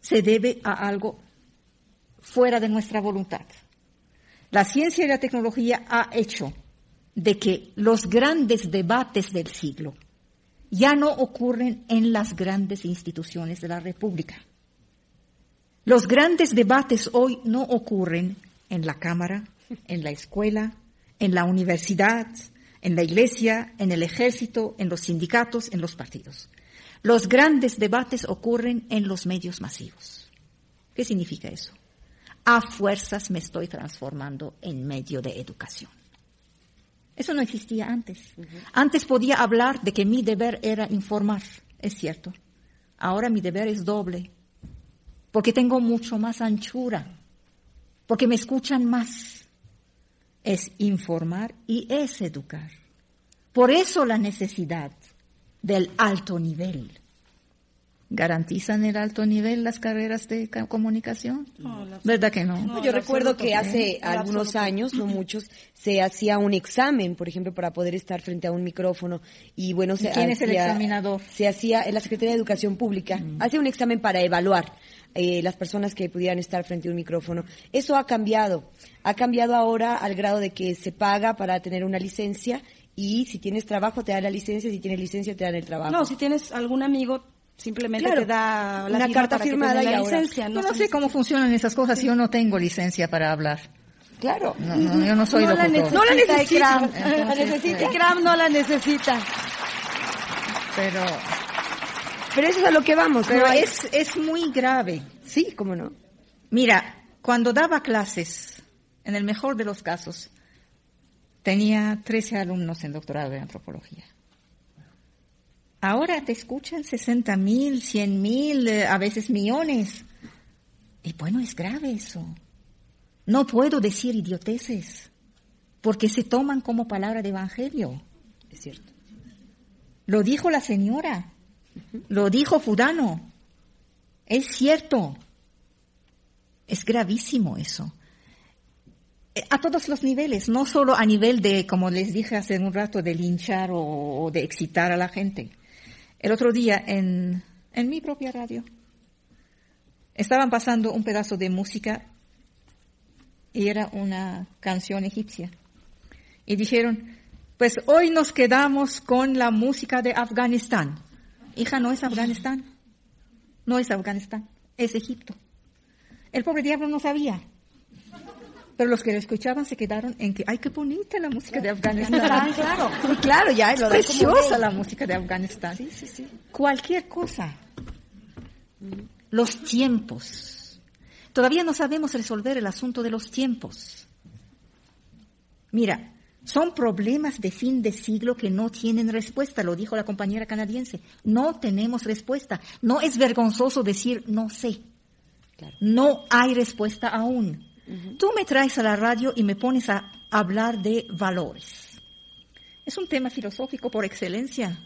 se debe a algo fuera de nuestra voluntad. La ciencia y la tecnología ha hecho de que los grandes debates del siglo ya no ocurren en las grandes instituciones de la República. Los grandes debates hoy no ocurren en la Cámara, en la escuela, en la universidad, en la iglesia, en el ejército, en los sindicatos, en los partidos. Los grandes debates ocurren en los medios masivos. ¿Qué significa eso? A fuerzas me estoy transformando en medio de educación. Eso no existía antes. Antes podía hablar de que mi deber era informar, es cierto. Ahora mi deber es doble, porque tengo mucho más anchura, porque me escuchan más. Es informar y es educar. Por eso la necesidad del alto nivel ¿Garantizan el alto nivel las carreras de comunicación? ¿Verdad que no? Yo recuerdo que hace algunos años, no muchos, se hacía un examen, por ejemplo, para poder estar frente a un micrófono. Y bueno, se ¿Quién es el examinador? Se hacía en la Secretaría de Educación Pública. Mm. Hacía un examen para evaluar eh, las personas que pudieran estar frente a un micrófono. Eso ha cambiado. Ha cambiado ahora al grado de que se paga para tener una licencia y si tienes trabajo te dan la licencia, si tienes licencia te dan el trabajo. No, si tienes algún amigo simplemente te da la una carta firmada y la licencia. No, sé cómo funcionan esas cosas. Yo no tengo licencia para hablar. Claro. No, yo no soy no La no la necesita. la necesita. Ikram no la necesita. Pero... Pero eso es a lo que vamos. Pero es, es muy grave. Sí, cómo no. Mira, cuando daba clases, en el mejor de los casos, tenía 13 alumnos en doctorado de antropología. Ahora te escuchan 60 mil, 100 mil, eh, a veces millones. Y bueno, es grave eso. No puedo decir idioteces, porque se toman como palabra de evangelio. Es cierto. Lo dijo la señora, lo dijo Fudano. Es cierto. Es gravísimo eso. Eh, a todos los niveles, no solo a nivel de, como les dije hace un rato, de linchar o de excitar a la gente el otro día en, en mi propia radio estaban pasando un pedazo de música y era una canción egipcia. Y dijeron, pues hoy nos quedamos con la música de Afganistán. Hija, no es Afganistán. No es Afganistán, es Egipto. El pobre diablo no sabía. Pero los que lo escuchaban se quedaron en que, ay, qué bonita la música de Afganistán. claro. Claro, ya es lo preciosa la música de Afganistán. Sí, sí, sí. Cualquier cosa. Los tiempos. Todavía no sabemos resolver el asunto de los tiempos. Mira, son problemas de fin de siglo que no tienen respuesta, lo dijo la compañera canadiense. No tenemos respuesta. No es vergonzoso decir no sé. No hay respuesta aún. Tú me traes a la radio y me pones a hablar de valores. Es un tema filosófico por excelencia.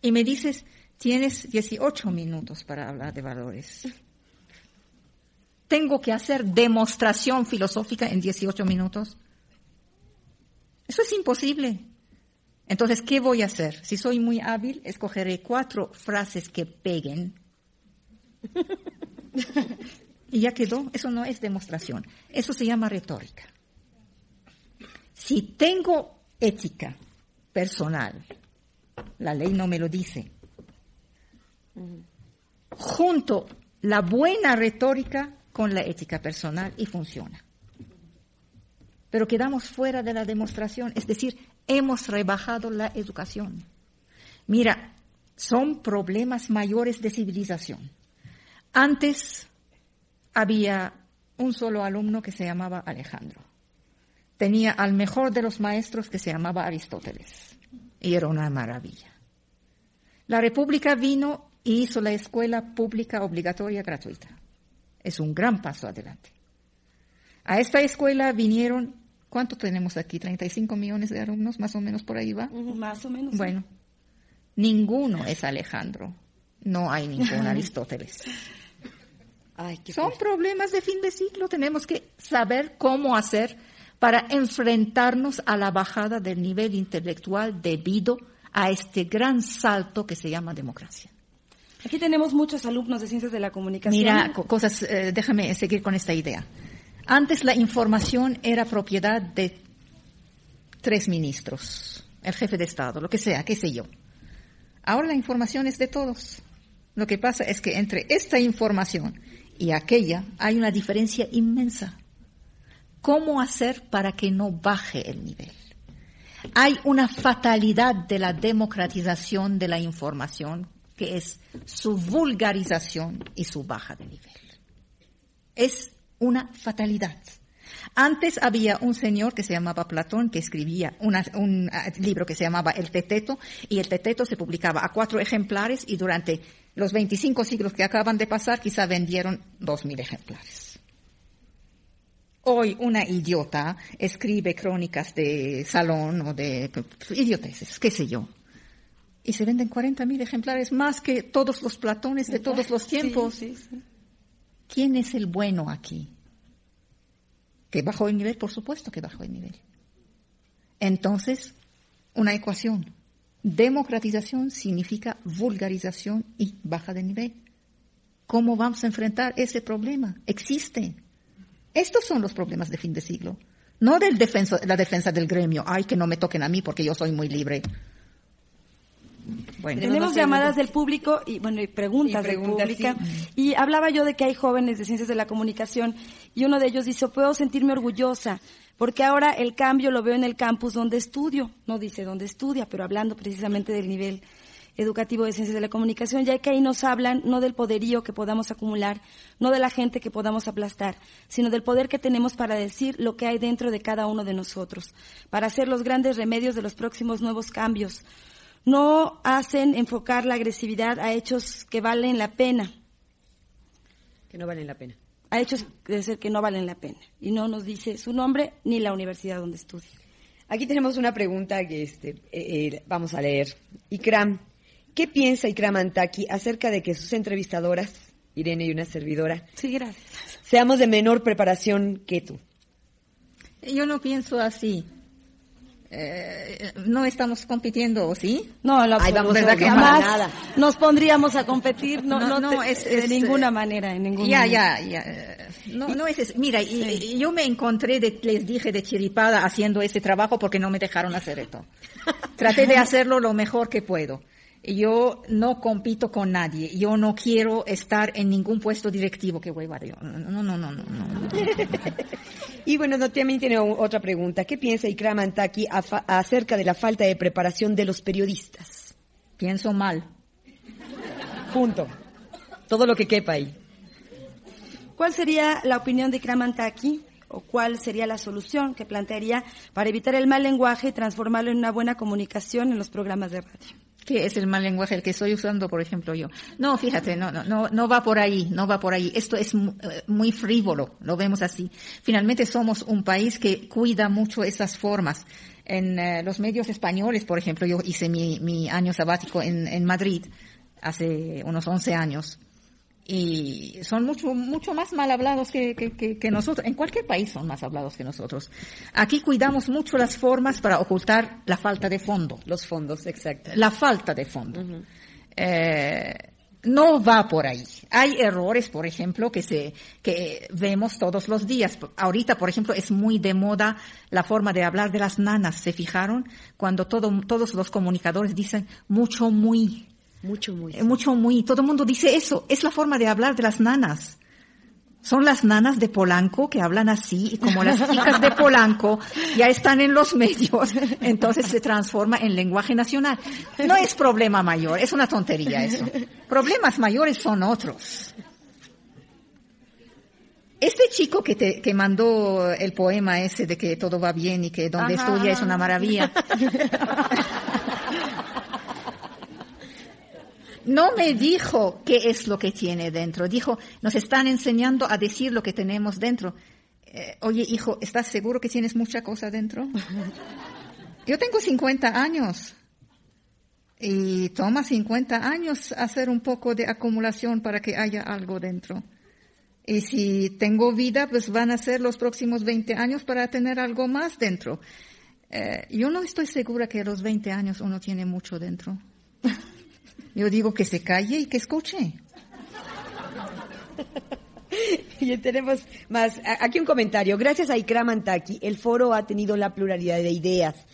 Y me dices, tienes 18 minutos para hablar de valores. ¿Tengo que hacer demostración filosófica en 18 minutos? Eso es imposible. Entonces, ¿qué voy a hacer? Si soy muy hábil, escogeré cuatro frases que peguen. y ya quedó. Eso no es demostración. Eso se llama retórica. Si tengo ética personal, la ley no me lo dice, junto la buena retórica con la ética personal y funciona pero quedamos fuera de la demostración, es decir, hemos rebajado la educación. Mira, son problemas mayores de civilización. Antes había un solo alumno que se llamaba Alejandro. Tenía al mejor de los maestros que se llamaba Aristóteles. Y era una maravilla. La República vino y hizo la escuela pública obligatoria gratuita. Es un gran paso adelante. A esta escuela vinieron, ¿cuánto tenemos aquí? 35 millones de alumnos, más o menos por ahí va. Más o menos. Bueno, ninguno es Alejandro. No hay ningún Aristóteles. Son problemas de fin de siglo. Tenemos que saber cómo hacer para enfrentarnos a la bajada del nivel intelectual debido a este gran salto que se llama democracia. Aquí tenemos muchos alumnos de ciencias de la comunicación. Mira, cosas, eh, déjame seguir con esta idea. Antes la información era propiedad de tres ministros, el jefe de Estado, lo que sea, qué sé yo. Ahora la información es de todos. Lo que pasa es que entre esta información y aquella hay una diferencia inmensa. ¿Cómo hacer para que no baje el nivel? Hay una fatalidad de la democratización de la información que es su vulgarización y su baja de nivel. Es una fatalidad. Antes había un señor que se llamaba Platón que escribía un ah, libro que se llamaba El Teteto y el Teteto se publicaba a cuatro ejemplares y durante los 25 siglos que acaban de pasar quizá vendieron dos mil ejemplares. Hoy una idiota escribe crónicas de salón o de idioteces, qué sé yo. Y se venden 40 mil ejemplares más que todos los Platones de todos los tiempos. sí, sí. ¿Quién es el bueno aquí? ¿Que bajó el nivel? Por supuesto que bajó el nivel. Entonces, una ecuación. Democratización significa vulgarización y baja de nivel. ¿Cómo vamos a enfrentar ese problema? Existe. Estos son los problemas de fin de siglo. No del defensa, la defensa del gremio. Ay, que no me toquen a mí porque yo soy muy libre. Tenemos llamadas del público y bueno y preguntas, del público. Y hablaba yo de que hay jóvenes de ciencias de la comunicación y uno de ellos dice, puedo sentirme orgullosa porque ahora el cambio lo veo en el campus donde estudio. No dice dónde estudia, pero hablando precisamente del nivel educativo de ciencias de la comunicación, ya que ahí nos hablan no del poderío que podamos acumular, no de la gente que podamos aplastar, sino del poder que tenemos para decir lo que hay dentro de cada uno de nosotros, para hacer los grandes remedios de los próximos nuevos cambios, no hacen enfocar la agresividad a hechos que valen la pena. Que no valen la pena. A hechos de ser que no valen la pena. Y no nos dice su nombre ni la universidad donde estudia. Aquí tenemos una pregunta que este, eh, eh, vamos a leer. Ikram, ¿qué piensa Ikram Antaki acerca de que sus entrevistadoras, Irene y una servidora, sí, gracias. seamos de menor preparación que tú? Yo no pienso así. Eh, no estamos compitiendo, ¿o sí? No, la vamos, ¿verdad que nada. nos pondríamos a competir, no, no, no, es, de ninguna manera, en ninguna Ya, ya, ya. No, no es, mira, y, yo me encontré, de, les dije de chiripada haciendo ese trabajo porque no me dejaron hacer esto. Traté de hacerlo lo mejor que puedo. Yo no compito con nadie. Yo no quiero estar en ningún puesto directivo. Qué hueva, no, no, no, no, no. y bueno, no, también tiene otra pregunta. ¿Qué piensa Ikram Antaki acerca de la falta de preparación de los periodistas? Pienso mal. Punto. Todo lo que quepa ahí. ¿Cuál sería la opinión de Ikram Antaki o cuál sería la solución que plantearía para evitar el mal lenguaje y transformarlo en una buena comunicación en los programas de radio? ¿Qué es el mal lenguaje el que estoy usando, por ejemplo, yo? No, fíjate, no, no, no, no va por ahí, no va por ahí. Esto es eh, muy frívolo, lo vemos así. Finalmente somos un país que cuida mucho esas formas. En eh, los medios españoles, por ejemplo, yo hice mi, año sabático en, en Madrid hace unos 11 años y son mucho mucho más mal hablados que, que, nosotros. En cualquier país son más hablados que nosotros. Aquí cuidamos mucho las formas para ocultar la falta de fondo. Los fondos, exacto. La falta de fondo. eh, no va por ahí. Hay errores, por ejemplo, que se que vemos todos los días. Ahorita, por ejemplo, es muy de moda la forma de hablar de las nanas. ¿Se fijaron? Cuando todo, todos los comunicadores dicen mucho, muy. Mucho muy. Eh, mucho muy. Todo el mundo dice eso. Es la forma de hablar de las nanas. Son las nanas de Polanco que hablan así y como las chicas de Polanco ya están en los medios, entonces se transforma en lenguaje nacional. No es problema mayor, es una tontería eso. Problemas mayores son otros. Este chico que te que mandó el poema ese de que todo va bien y que donde estudia es una maravilla. no me dijo qué es lo que tiene dentro. Dijo, nos están enseñando a decir lo que tenemos dentro. Eh, oye, hijo, ¿estás seguro que tienes mucha cosa dentro? Yo tengo 50 años. Y toma 50 años hacer un poco de acumulación para que haya algo dentro. Y si tengo vida, pues van a ser los próximos 20 años para tener algo más dentro. Eh, yo no estoy segura que a los 20 años uno tiene mucho dentro. Yo digo que se calle y que escuche. Y tenemos más. Aquí un comentario. Gracias a Ikram Antaki, el foro ha tenido la pluralidad de ideas.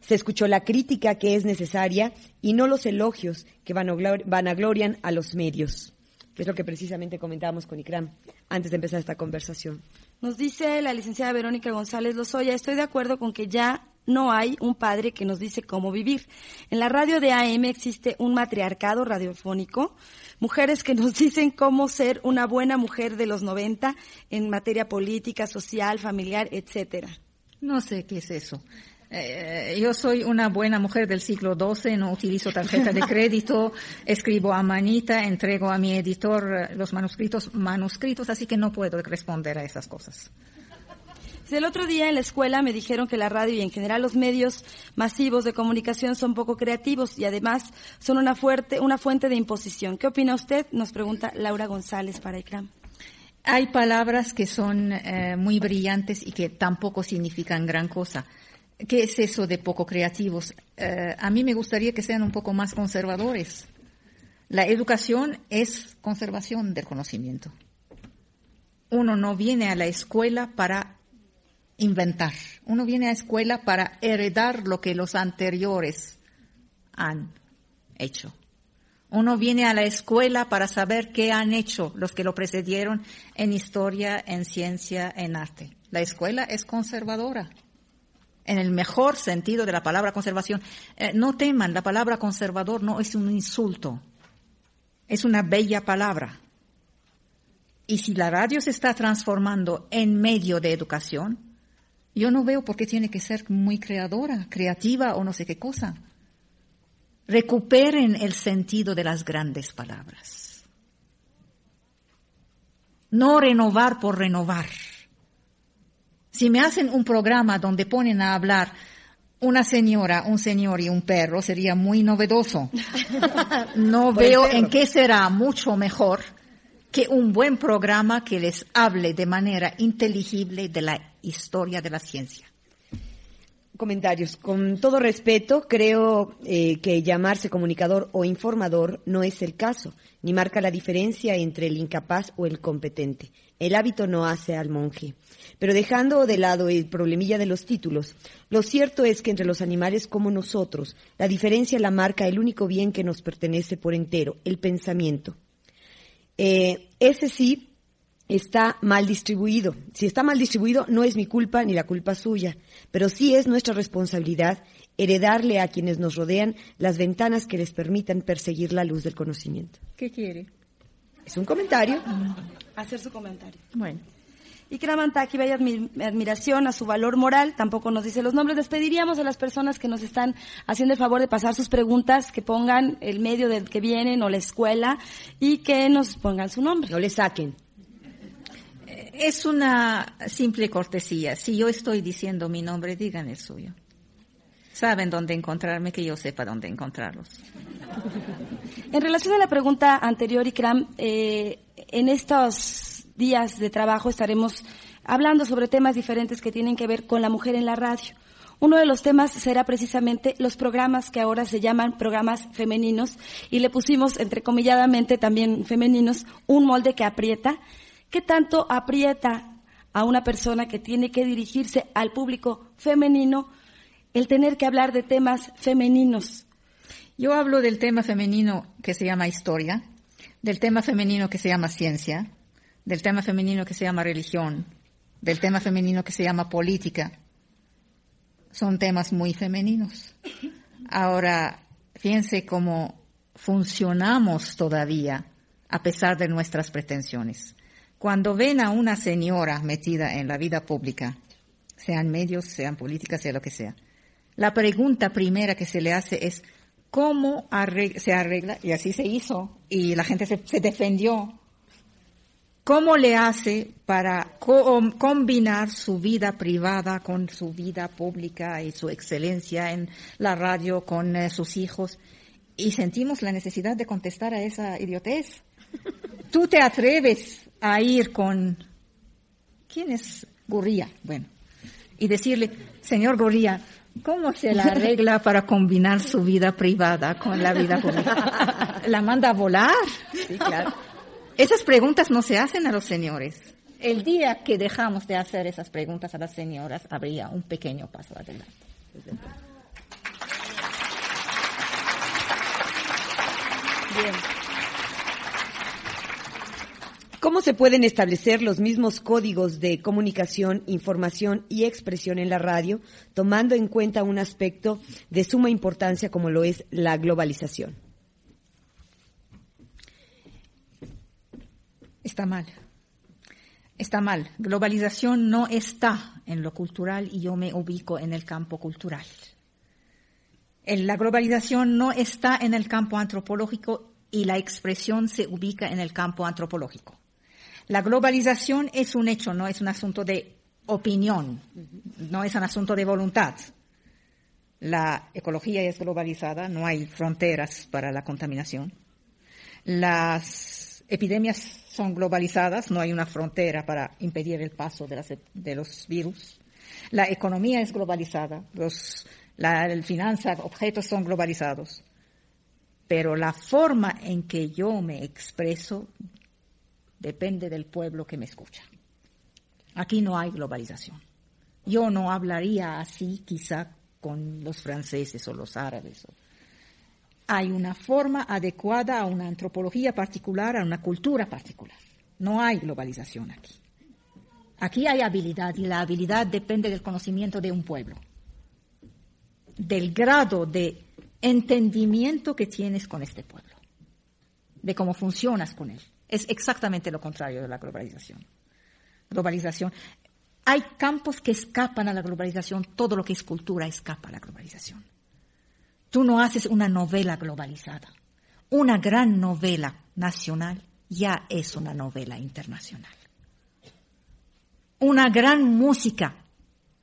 Se escuchó la crítica que es necesaria y no los elogios que vanaglorian a los medios. Que es lo que precisamente comentábamos con Ikram antes de empezar esta conversación. Nos dice la licenciada Verónica González Lozoya, estoy de acuerdo con que ya no hay un padre que nos dice cómo vivir. En la radio de AM existe un matriarcado radiofónico, mujeres que nos dicen cómo ser una buena mujer de los 90 en materia política, social, familiar, etcétera. No sé qué es eso. Eh, yo soy una buena mujer del siglo XII, no utilizo tarjeta de crédito, escribo a manita, entrego a mi editor los manuscritos manuscritos, así que no puedo responder a esas cosas. El otro día en la escuela me dijeron que la radio y en general los medios masivos de comunicación son poco creativos y además son una, fuerte, una fuente de imposición. ¿Qué opina usted? Nos pregunta Laura González para ICRAM. Hay palabras que son eh, muy brillantes y que tampoco significan gran cosa. ¿Qué es eso de poco creativos? Eh, a mí me gustaría que sean un poco más conservadores. La educación es conservación del conocimiento. Uno no viene a la escuela para inventar. Uno viene a escuela para heredar lo que los anteriores han hecho. Uno viene a la escuela para saber qué han hecho los que lo precedieron en historia, en ciencia, en arte. La escuela es conservadora. En el mejor sentido de la palabra conservación. Eh, no teman, la palabra conservador no es un insulto. Es una bella palabra. Y si la radio se está transformando en medio de educación, yo no veo por qué tiene que ser muy creadora, creativa o no sé qué cosa. Recuperen el sentido de las grandes palabras. No renovar por renovar. Si me hacen un programa donde ponen a hablar una señora, un señor y un perro, sería muy novedoso. No veo en qué será mucho mejor que un buen programa que les hable de manera inteligible de la historia de la ciencia. Comentarios. Con todo respeto, creo eh, que llamarse comunicador o informador no es el caso, ni marca la diferencia entre el incapaz o el competente. El hábito no hace al monje. Pero dejando de lado el problemilla de los títulos, lo cierto es que entre los animales como nosotros, la diferencia la marca el único bien que nos pertenece por entero, el pensamiento. Eh, ese sí está mal distribuido. Si está mal distribuido, no es mi culpa ni la culpa suya, pero sí es nuestra responsabilidad heredarle a quienes nos rodean las ventanas que les permitan perseguir la luz del conocimiento. ¿Qué quiere? Es un comentario. Hacer su comentario. Bueno. Y Kramantaki, vaya admiración a su valor moral, tampoco nos dice los nombres. Despediríamos a las personas que nos están haciendo el favor de pasar sus preguntas, que pongan el medio del que vienen o la escuela y que nos pongan su nombre. No le saquen. Es una simple cortesía. Si yo estoy diciendo mi nombre, digan el suyo. Saben dónde encontrarme, que yo sepa dónde encontrarlos. En relación a la pregunta anterior, Ikram, eh, en estos días de trabajo estaremos hablando sobre temas diferentes que tienen que ver con la mujer en la radio. Uno de los temas será precisamente los programas que ahora se llaman programas femeninos y le pusimos entrecomilladamente también femeninos un molde que aprieta ¿Qué tanto aprieta a una persona que tiene que dirigirse al público femenino el tener que hablar de temas femeninos? Yo hablo del tema femenino que se llama historia, del tema femenino que se llama ciencia, del tema femenino que se llama religión, del tema femenino que se llama política. Son temas muy femeninos. Ahora, fíjense cómo funcionamos todavía a pesar de nuestras pretensiones. Cuando ven a una señora metida en la vida pública, sean medios, sean políticas, sea lo que sea, la pregunta primera que se le hace es, ¿cómo se arregla? Y así se hizo, y la gente se, defendió. ¿Cómo le hace para combinar su vida privada con su vida pública y su excelencia en la radio con eh, sus hijos? Y sentimos la necesidad de contestar a esa idiotez. Tú te atreves a ir con, ¿quién es Gurría? Bueno, y decirle, señor Gurría, ¿cómo se la arregla para combinar su vida privada con la vida pública? ¿La manda a volar? Sí, claro. Esas preguntas no se hacen a los señores. El día que dejamos de hacer esas preguntas a las señoras, habría un pequeño paso adelante. Bien. ¿Cómo se pueden establecer los mismos códigos de comunicación, información y expresión en la radio, tomando en cuenta un aspecto de suma importancia como lo es la globalización? Está mal. Está mal. Globalización no está en lo cultural y yo me ubico en el campo cultural. La globalización no está en el campo antropológico y la expresión se ubica en el campo antropológico. La globalización es un hecho, no es un asunto de opinión, no es un asunto de voluntad. La ecología es globalizada, no hay fronteras para la contaminación. Las epidemias son globalizadas, no hay una frontera para impedir el paso de, los virus. La economía es globalizada, los, la finanza, objetos son globalizados. Pero la forma en que yo me expreso depende del pueblo que me escucha. Aquí no hay globalización. Yo no hablaría así quizá con los franceses o los árabes. Hay una forma adecuada a una antropología particular, a una cultura particular. No hay globalización aquí. Aquí hay habilidad y la habilidad depende del conocimiento de un pueblo, del grado de entendimiento que tienes con este pueblo, de cómo funcionas con él. Es exactamente lo contrario de la globalización. Globalización. Hay campos que escapan a la globalización, todo lo que es cultura escapa a la globalización. Tú no haces una novela globalizada. Una gran novela nacional ya es una novela internacional. Una gran música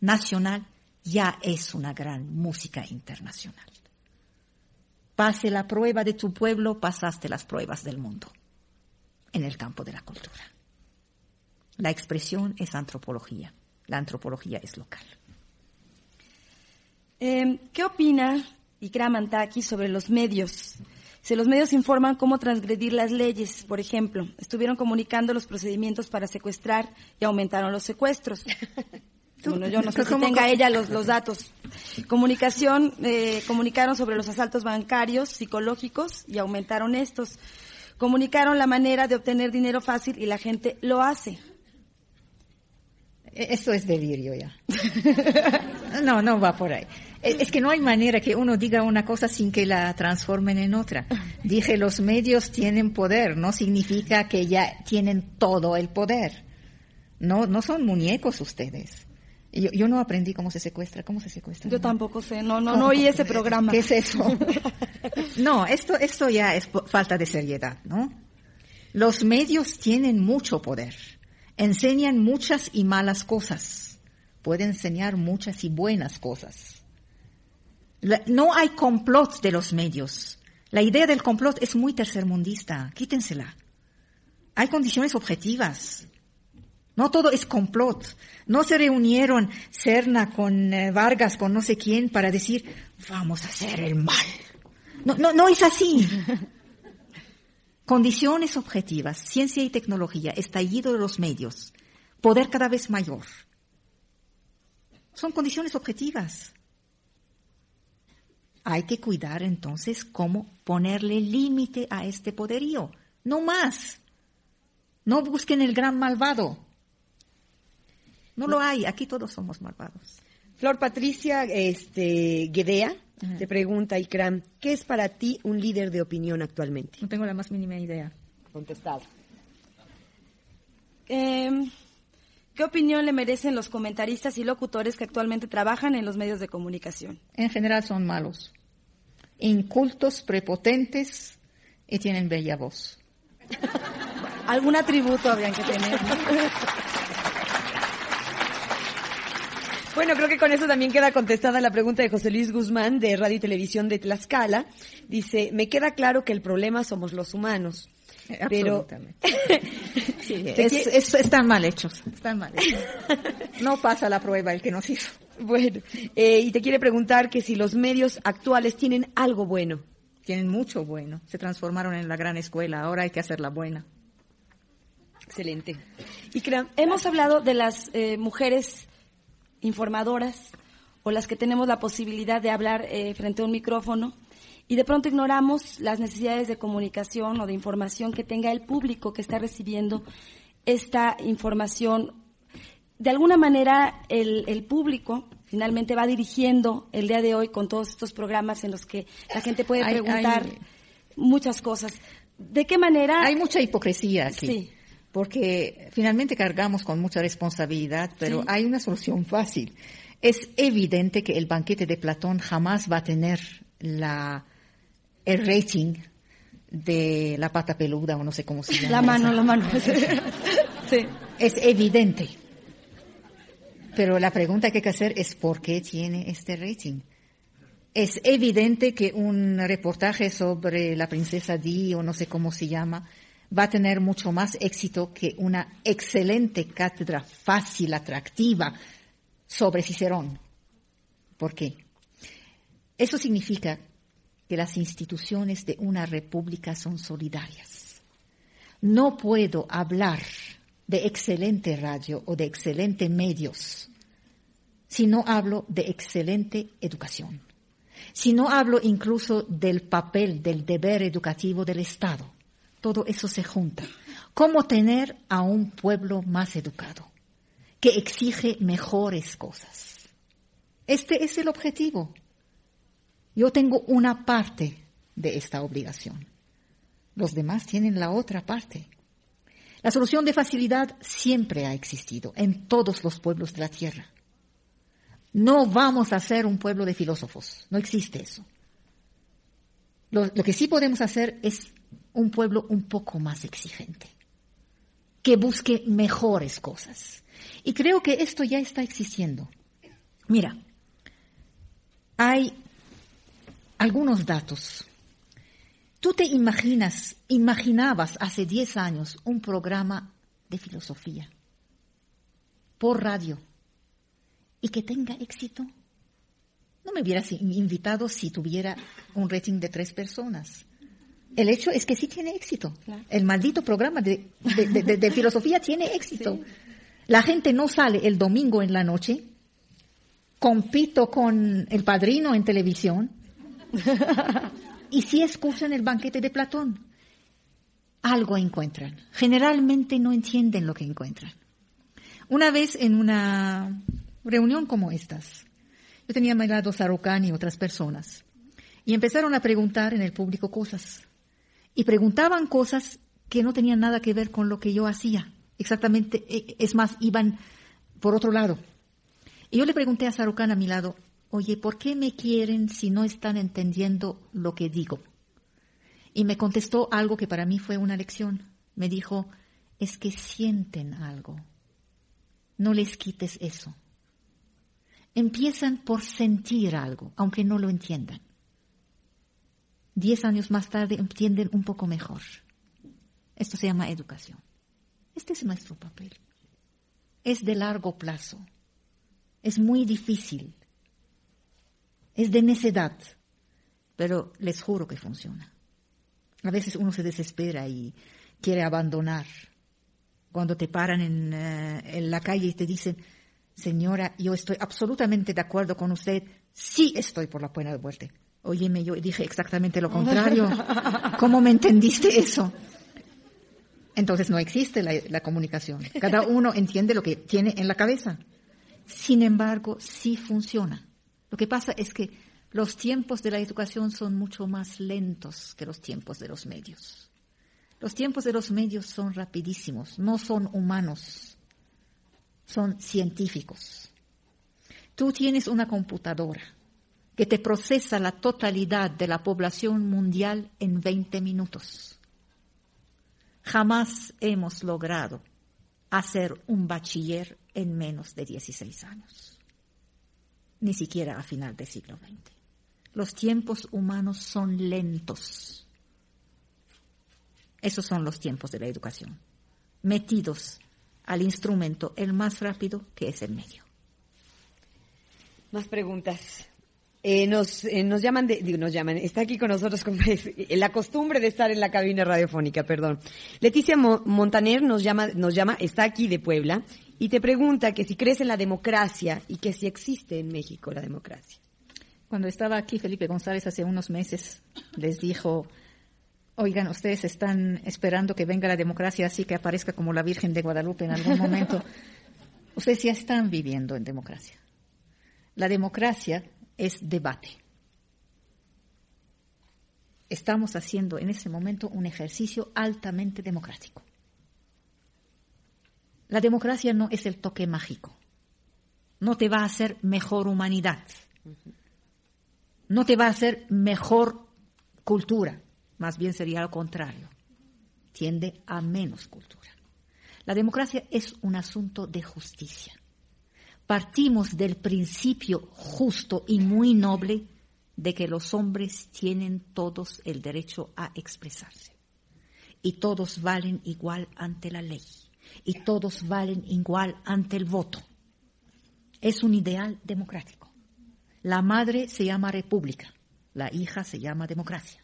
nacional ya es una gran música internacional. Pase la prueba de tu pueblo, pasaste las pruebas del mundo en el campo de la cultura. La expresión es antropología, la antropología es local. Em, ¿Qué opina Ikram Antaki sobre los medios Si los medios informan cómo transgredir las leyes, por ejemplo, estuvieron comunicando los procedimientos para secuestrar y aumentaron los secuestros. Bueno, yo no sé si tenga ella los, los datos. Comunicación, eh, comunicaron sobre los asaltos bancarios, psicológicos y aumentaron estos. Comunicaron la manera de obtener dinero fácil y la gente lo hace. E-, eso es delirio ya. No, no va por ahí. E-, es que no hay manera que uno diga una cosa sin que la transformen en otra. Dije, los medios tienen poder, no significa que ya tienen todo el poder. No, no son muñecos ustedes. Yo, yo no aprendí cómo se secuestra, cómo se secuestra. Yo tampoco sé, no, no, no oí ese programa. ¿Qué es eso? No, esto, esto ya es falta de seriedad, ¿no? Los medios tienen mucho poder enseñan muchas y malas cosas. Puede enseñar muchas y buenas cosas. No hay complot de los medios. La idea del complot es muy tercermundista. Quítensela. Hay condiciones objetivas. No todo es complot. No se reunieron Serna con eh, Vargas, con no sé quién, para decir, vamos a hacer el mal. No, no, no es así. Condiciones objetivas, ciencia y tecnología, estallido de los medios, poder cada vez mayor. Son condiciones objetivas. Hay que cuidar entonces cómo ponerle límite a este poderío. No más. No busquen el gran malvado. No lo hay. Aquí todos somos malvados. Flor Patricia este, Guedea te pregunta, Ikram, ¿qué es para ti un líder de opinión actualmente? No tengo la más mínima idea. Contestado. Em, ¿Qué opinión le merecen los comentaristas y locutores que actualmente trabajan en los medios de comunicación? En general son malos, incultos, prepotentes y tienen bella voz. Algún atributo habrían que tener. Bueno, creo que con eso también queda contestada la pregunta de José Luis Guzmán de Radio y Televisión de Tlaxcala. Dice, me queda claro que el problema somos los humanos. Pero sí, están mal hechos, están mal hechos. No pasa la prueba el que nos hizo. Bueno, eh, y te quiere preguntar que si los medios actuales tienen algo bueno. Tienen mucho bueno. Se transformaron en la gran escuela. Ahora hay que hacerla buena. Excelente. Y hemos hablado de las eh, mujeres informadoras o las que tenemos la posibilidad de hablar eh, frente a un micrófono y de pronto ignoramos las necesidades de comunicación o de información que tenga el público que está recibiendo esta información. De alguna manera el, el público finalmente va dirigiendo el día de hoy con todos estos programas en los que la gente puede preguntar muchas cosas. ¿De qué manera? Hay mucha hipocresía aquí. Sí porque finalmente cargamos con mucha responsabilidad, pero hay una solución fácil. Es evidente que el banquete de Platón jamás va a tener la, el rating de la pata peluda o no sé cómo se llama. La mano, la mano. sí. Es evidente. Pero la pregunta que hay que hacer es ¿por qué tiene este rating? Es evidente que un reportaje sobre la princesa Di o no sé cómo se llama va a tener mucho más éxito que una excelente cátedra fácil, atractiva sobre Cicerón. ¿Por qué? Eso significa que las instituciones de una república son solidarias. No puedo hablar de excelente radio o de excelente medios si no hablo de excelente educación, si no hablo incluso del papel, del deber educativo del Estado todo eso se junta. ¿Cómo tener a un pueblo más educado, que exige mejores cosas? Este es el objetivo. Yo tengo una parte de esta obligación. Los demás tienen la otra parte. La solución de facilidad siempre ha existido en todos los pueblos de la tierra. No vamos a ser un pueblo de filósofos, no existe eso. Lo, que sí podemos hacer es un pueblo un poco más exigente, que busque mejores cosas. Y creo que esto ya está existiendo. Mira, hay algunos datos. ¿Tú te imaginas, imaginabas hace 10 años un programa de filosofía por radio y que tenga éxito? No me hubieras invitado si tuviera un rating de tres personas. El hecho es que sí tiene éxito. El maldito programa de, de, filosofía tiene éxito. La gente no sale el domingo en la noche, compito con el padrino en televisión, y sí escuchan el banquete de Platón. Algo encuentran. Generalmente no entienden lo que encuentran. Una vez en una reunión como estas, yo tenía a mi lado Sarucán y otras personas, y empezaron a preguntar en el público cosas. Y preguntaban cosas que no tenían nada que ver con lo que yo hacía. Exactamente, e, es más, iban por otro lado. Y yo le pregunté a Sarucán a mi lado, oye, ¿por qué me quieren si no están entendiendo lo que digo? Y me contestó algo que para mí fue una lección. Me dijo, es que sienten algo. No les quites eso. Empiezan por sentir algo, aunque no lo entiendan. Diez años más tarde entienden un poco mejor. Esto se llama educación. Este es nuestro papel. Es de largo plazo. Es muy difícil. Es de necedad. Pero les juro que funciona. A veces uno se desespera y quiere abandonar. Cuando te paran en, eh, la calle y te dicen, señora, yo estoy absolutamente de acuerdo con usted, sí estoy por la pena de muerte. Óyeme, yo dije exactamente lo contrario. ¿Cómo me entendiste eso? Entonces no existe la, la, comunicación. Cada uno entiende lo que tiene en la cabeza. Sin embargo, sí funciona. Lo que pasa es que los tiempos de la educación son mucho más lentos que los tiempos de los medios. Los tiempos de los medios son rapidísimos, no son humanos, son científicos. Tú tienes una computadora que te procesa la totalidad de la población mundial en 20 minutos. Jamás hemos logrado hacer un bachiller en menos de 16 años, ni siquiera a final del siglo XX. Los tiempos humanos son lentos. Esos son los tiempos de la educación, metidos al instrumento el más rápido que es el medio. Más preguntas. Eh, nos, eh, nos llaman, de, digo, nos llaman, está aquí con nosotros con, la costumbre de estar en la cabina radiofónica, perdón. Leticia Montaner nos llama, nos llama, está aquí de Puebla y te pregunta que si crees en la democracia y que si existe en México la democracia. Cuando estaba aquí Felipe González hace unos meses, les dijo, oigan, ustedes están esperando que venga la democracia así que aparezca como la Virgen de Guadalupe en algún momento. ustedes ya están viviendo en democracia. La democracia es debate. Estamos haciendo en ese momento un ejercicio altamente democrático. La democracia no es el toque mágico. No te va a hacer mejor humanidad. No te va a hacer mejor cultura. Más bien sería lo contrario. Tiende a menos cultura. La democracia es un asunto de justicia partimos del principio justo y muy noble de que los hombres tienen todos el derecho a expresarse y todos valen igual ante la ley y todos valen igual ante el voto. Es un ideal democrático. La madre se llama república, la hija se llama democracia.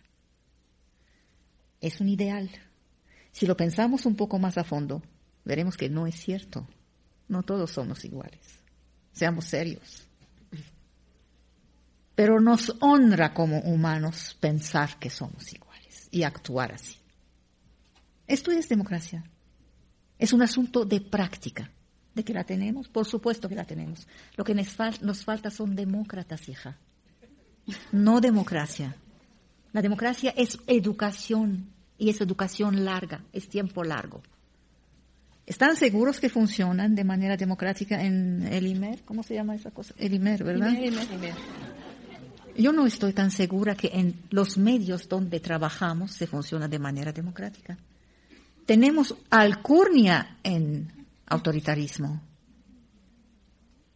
Es un ideal. Si lo pensamos un poco más a fondo, veremos que no es cierto. No todos somos iguales seamos serios. Pero nos honra como humanos pensar que somos iguales y actuar así. Esto es democracia. Es un asunto de práctica. ¿De que la tenemos? Por supuesto que la tenemos. Lo que nos, falta son demócratas, hija. No democracia. La democracia es educación y es educación larga, es tiempo largo. ¿Están seguros que funcionan de manera democrática en el IMER? ¿Cómo se llama esa cosa? El IMER, ¿verdad? Yo no estoy tan segura que en los medios donde trabajamos se funciona de manera democrática. Tenemos alcurnia en autoritarismo.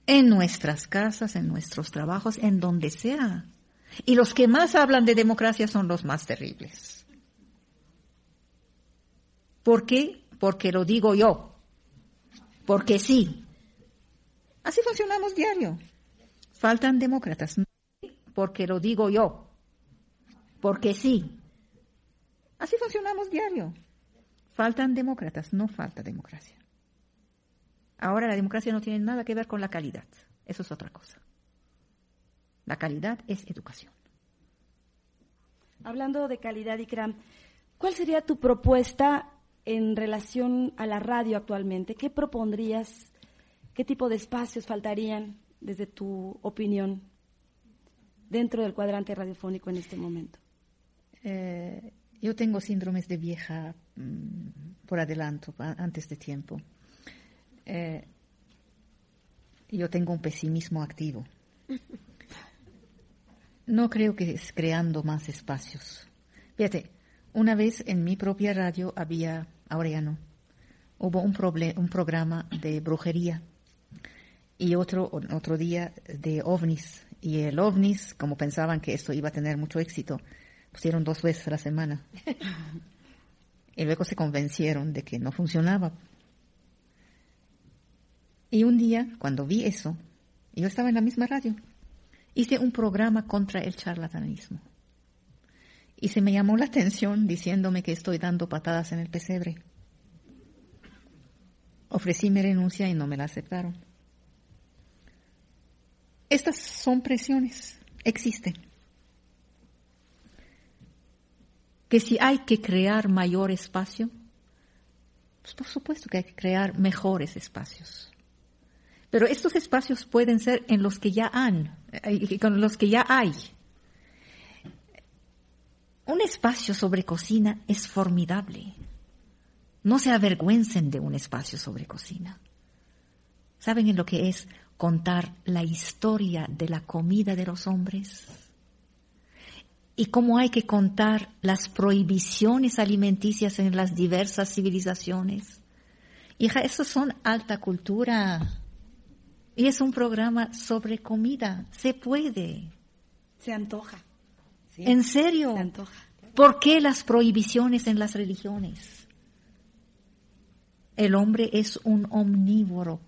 En nuestras casas, en nuestros trabajos, en donde sea. Y los que más hablan de democracia son los más terribles. ¿Por qué? porque lo digo yo, porque sí. Así funcionamos diario. Faltan demócratas, porque lo digo yo, porque sí. Así funcionamos diario. Faltan demócratas, no falta democracia. Ahora la democracia no tiene nada que ver con la calidad, eso es otra cosa. La calidad es educación. Hablando de calidad, Ikram, ¿cuál sería tu propuesta en relación a la radio actualmente? ¿Qué propondrías? ¿Qué tipo de espacios faltarían, desde tu opinión, dentro del cuadrante radiofónico en este momento? Eh, yo tengo síndromes de vieja mm, por adelanto, antes de tiempo. Eh, yo tengo un pesimismo activo. No creo que es creando más espacios. Fíjate, una vez en mi propia radio había, ahora ya no, hubo un, un programa de brujería y otro, otro día de ovnis. Y el ovnis, como pensaban que esto iba a tener mucho éxito, pusieron dos veces a la semana. y luego se convencieron de que no funcionaba. Y un día, cuando vi eso, yo estaba en la misma radio, hice un programa contra el charlatanismo. Y se me llamó la atención diciéndome que estoy dando patadas en el pesebre. Ofrecí mi renuncia y no me la aceptaron. Estas son presiones, existen. Que si hay que crear mayor espacio, pues por supuesto que hay que crear mejores espacios. Pero estos espacios pueden ser en los que ya han, con los que ya hay. Un espacio sobre cocina es formidable. No se avergüencen de un espacio sobre cocina. ¿Saben en lo que es contar la historia de la comida de los hombres? Y cómo hay que contar las prohibiciones alimenticias en las diversas civilizaciones. Hija, eso son alta cultura. Y es un programa sobre comida. Se puede. Se antoja. ¿En serio? Se antoja. ¿Por qué las prohibiciones en las religiones? El hombre es un omnívoro.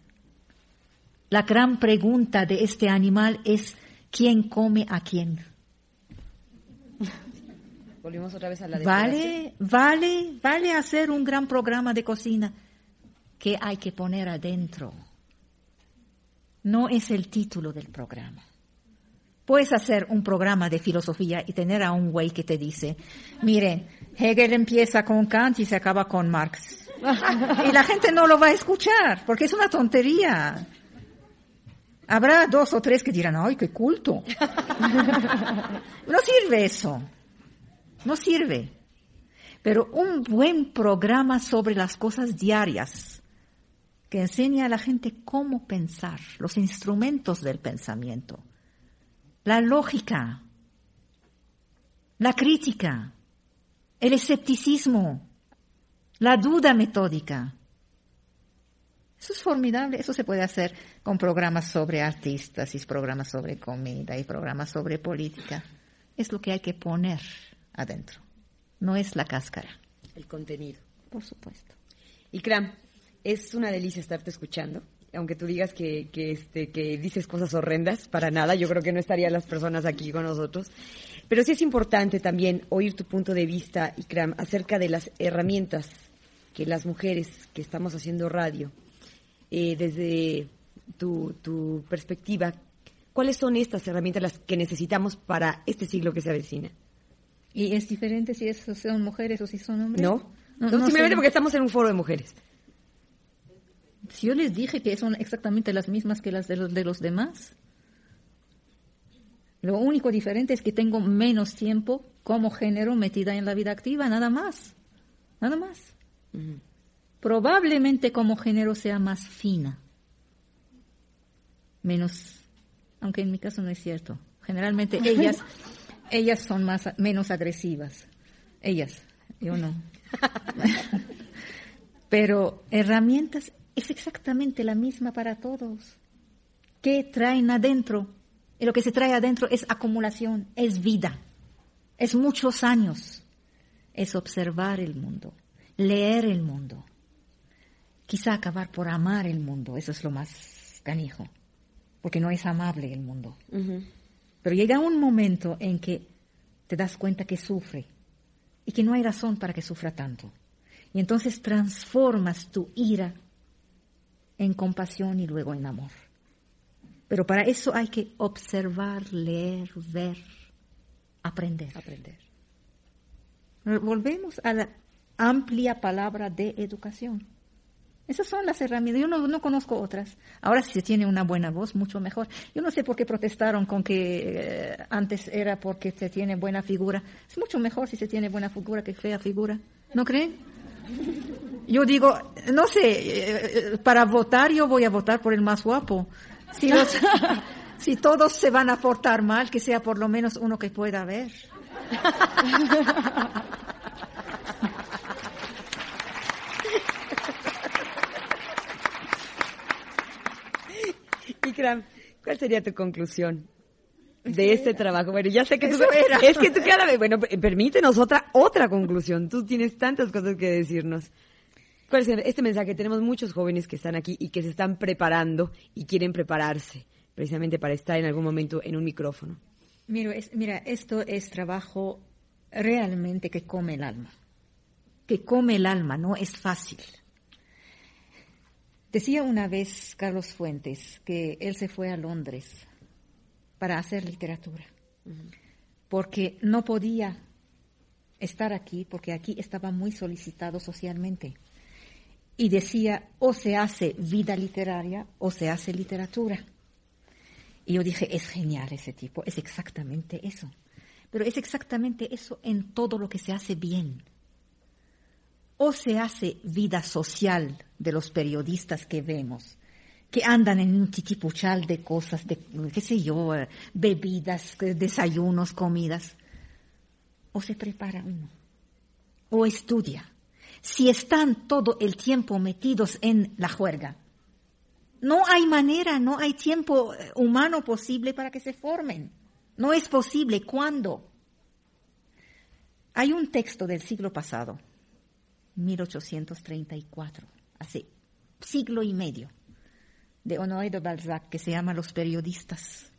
La gran pregunta de este animal es ¿quién come a quién? Volvimos otra vez a la Vale, vale, vale hacer un gran programa de cocina. ¿Qué hay que poner adentro? No es el título del programa. Puedes hacer un programa de filosofía y tener a un güey que te dice, mire, Hegel empieza con Kant y se acaba con Marx. y la gente no lo va a escuchar porque es una tontería. Habrá dos o tres que dirán, ay, qué culto. no sirve eso. No sirve. Pero un buen programa sobre las cosas diarias, que enseña a la gente cómo pensar, los instrumentos del pensamiento, la lógica, la crítica, el escepticismo, la duda metódica. Eso es formidable, eso se puede hacer con programas sobre artistas y programas sobre comida y programas sobre política. Es lo que hay que poner adentro, no es la cáscara. El contenido. Por supuesto. Y Cram, es una delicia estarte escuchando. Aunque tú digas que, que, este, que dices cosas horrendas, para nada, yo creo que no estarían las personas aquí con nosotros. Pero sí es importante también oír tu punto de vista, Ikram, acerca de las herramientas que las mujeres que estamos haciendo radio, eh, desde tu, tu perspectiva, ¿cuáles son estas herramientas las que necesitamos para este siglo que se avecina? ¿Y es diferente si son mujeres o si son hombres? No, no, simplemente porque estamos en un foro de mujeres. Si yo les dije que son exactamente las mismas que las de los, de los demás, lo único diferente es que tengo menos tiempo como género metida en la vida activa, nada más. Nada más. Probablemente como género sea más fina. Menos, aunque en mi caso no es cierto. Generalmente ellas, ellas son más, menos agresivas. Ellas, yo no. Pero herramientas es exactamente la misma para todos. ¿Qué traen adentro? Y lo que se trae adentro es acumulación, es vida, es muchos años, es observar el mundo, leer el mundo, quizá acabar por amar el mundo, eso es lo más canijo, porque no es amable el mundo. Pero llega un momento en que te das cuenta que sufre, y que no hay razón para que sufra tanto. Y entonces transformas tu ira en compasión y luego en amor. Pero para eso hay que observar, leer, ver, aprender. Aprender. Volvemos a la amplia palabra de educación. Esas son las herramientas. Yo no, conozco otras. Ahora si se tiene una buena voz, mucho mejor. Yo no sé por qué protestaron con que eh, antes era porque se tiene buena figura. Es mucho mejor si se tiene buena figura que fea figura. ¿No creen? Yo digo, no sé, eh, para votar yo voy a votar por el más guapo. Si, si todos se van a portar mal, que sea por lo menos uno que pueda ver. Ikram, ¿cuál sería tu conclusión de este trabajo? Bueno, ya sé que tú es que tú cada vez, bueno, permítenos otra otra conclusión. Tú tienes tantas cosas que decirnos. ¿Cuál es este mensaje? Tenemos muchos jóvenes que están aquí y que se están preparando y quieren prepararse precisamente para estar en algún momento en un micrófono. Mira, mira, esto es trabajo realmente que come el alma. Que come el alma, no es fácil. Decía una vez Carlos Fuentes que él se fue a Londres para hacer literatura, porque no podía estar aquí, porque aquí estaba muy solicitado socialmente. Y decía, o se hace vida literaria o se hace literatura. Y yo dije, es genial ese tipo, es exactamente eso. Pero es exactamente eso en todo lo que se hace bien o se hace vida social de los periodistas que vemos, que andan en un titipuchal de cosas, de, qué sé yo, bebidas, desayunos, comidas, o se prepara uno, o estudia. Si están todo el tiempo metidos en la juerga, no hay manera, no hay tiempo eh, humano posible para que se formen. No es posible. ¿Cuándo? Hay un texto del siglo pasado 1834, hace siglo y medio, de Honoré de Balzac, que se llama Los periodistas.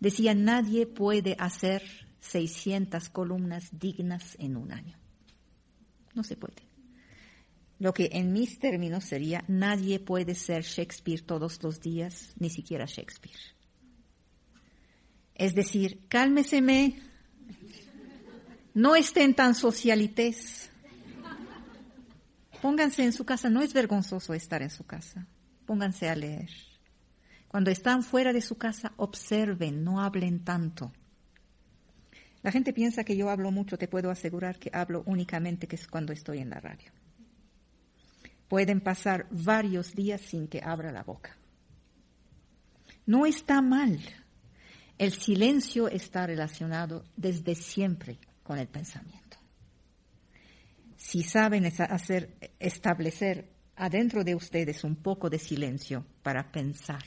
Decía, nadie puede hacer 600 columnas dignas en un año. No se puede. Lo que en mis términos sería, nadie puede ser Shakespeare todos los días, ni siquiera Shakespeare. Es decir, cálmeseme, no estén tan socialites, Pónganse en su casa, no es vergonzoso estar en su casa. Pónganse a leer. Cuando están fuera de su casa, observen, no hablen tanto. La gente piensa que yo hablo mucho, te puedo asegurar que hablo únicamente que es cuando estoy en la radio. Pueden pasar varios días sin que abra la boca. No está mal. El silencio está relacionado desde siempre con el pensamiento si saben hacer, establecer adentro de ustedes un poco de silencio para pensar,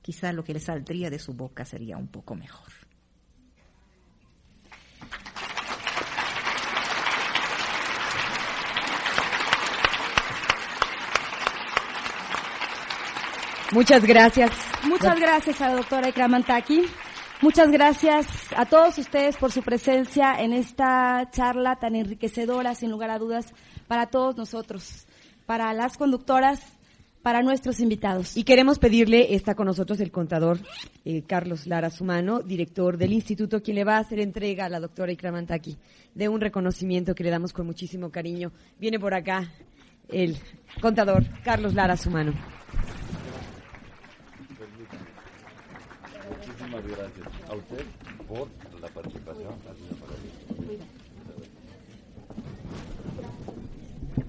quizá lo que les saldría de su boca sería un poco mejor. Muchas gracias. Muchas gracias a la doctora Ikramantaki. Muchas gracias a todos ustedes por su presencia en esta charla tan enriquecedora, sin lugar a dudas, para todos nosotros, para las conductoras, para nuestros invitados. Y queremos pedirle, está con nosotros el contador eh, Carlos Lara Sumano, director del instituto, quien le va a hacer entrega a la doctora Ikramantaki de un reconocimiento que le damos con muchísimo cariño. Viene por acá el contador Carlos Lara Sumano. gracias a usted por la participación.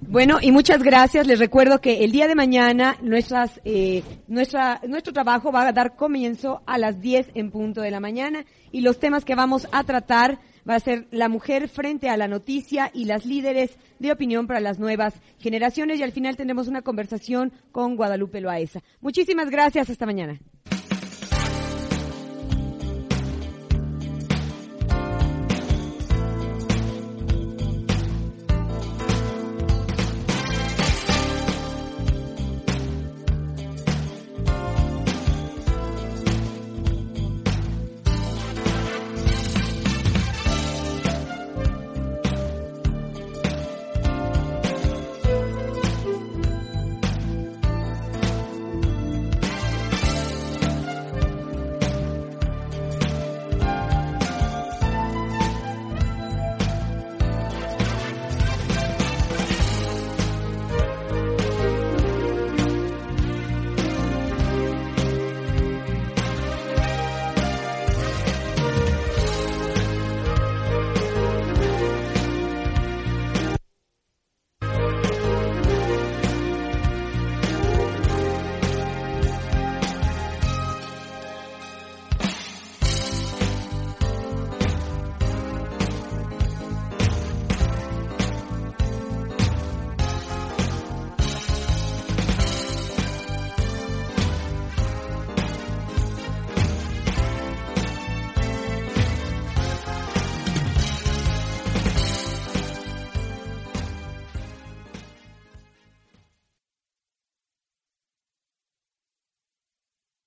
Bueno, y muchas gracias. Les recuerdo que el día de mañana nuestras, eh, nuestro trabajo va a dar comienzo a las 10 en punto de la mañana y los temas que vamos a tratar va a ser la mujer frente a la noticia y las líderes de opinión para las nuevas generaciones y al final tendremos una conversación con Guadalupe Loaesa. Muchísimas gracias. Hasta mañana.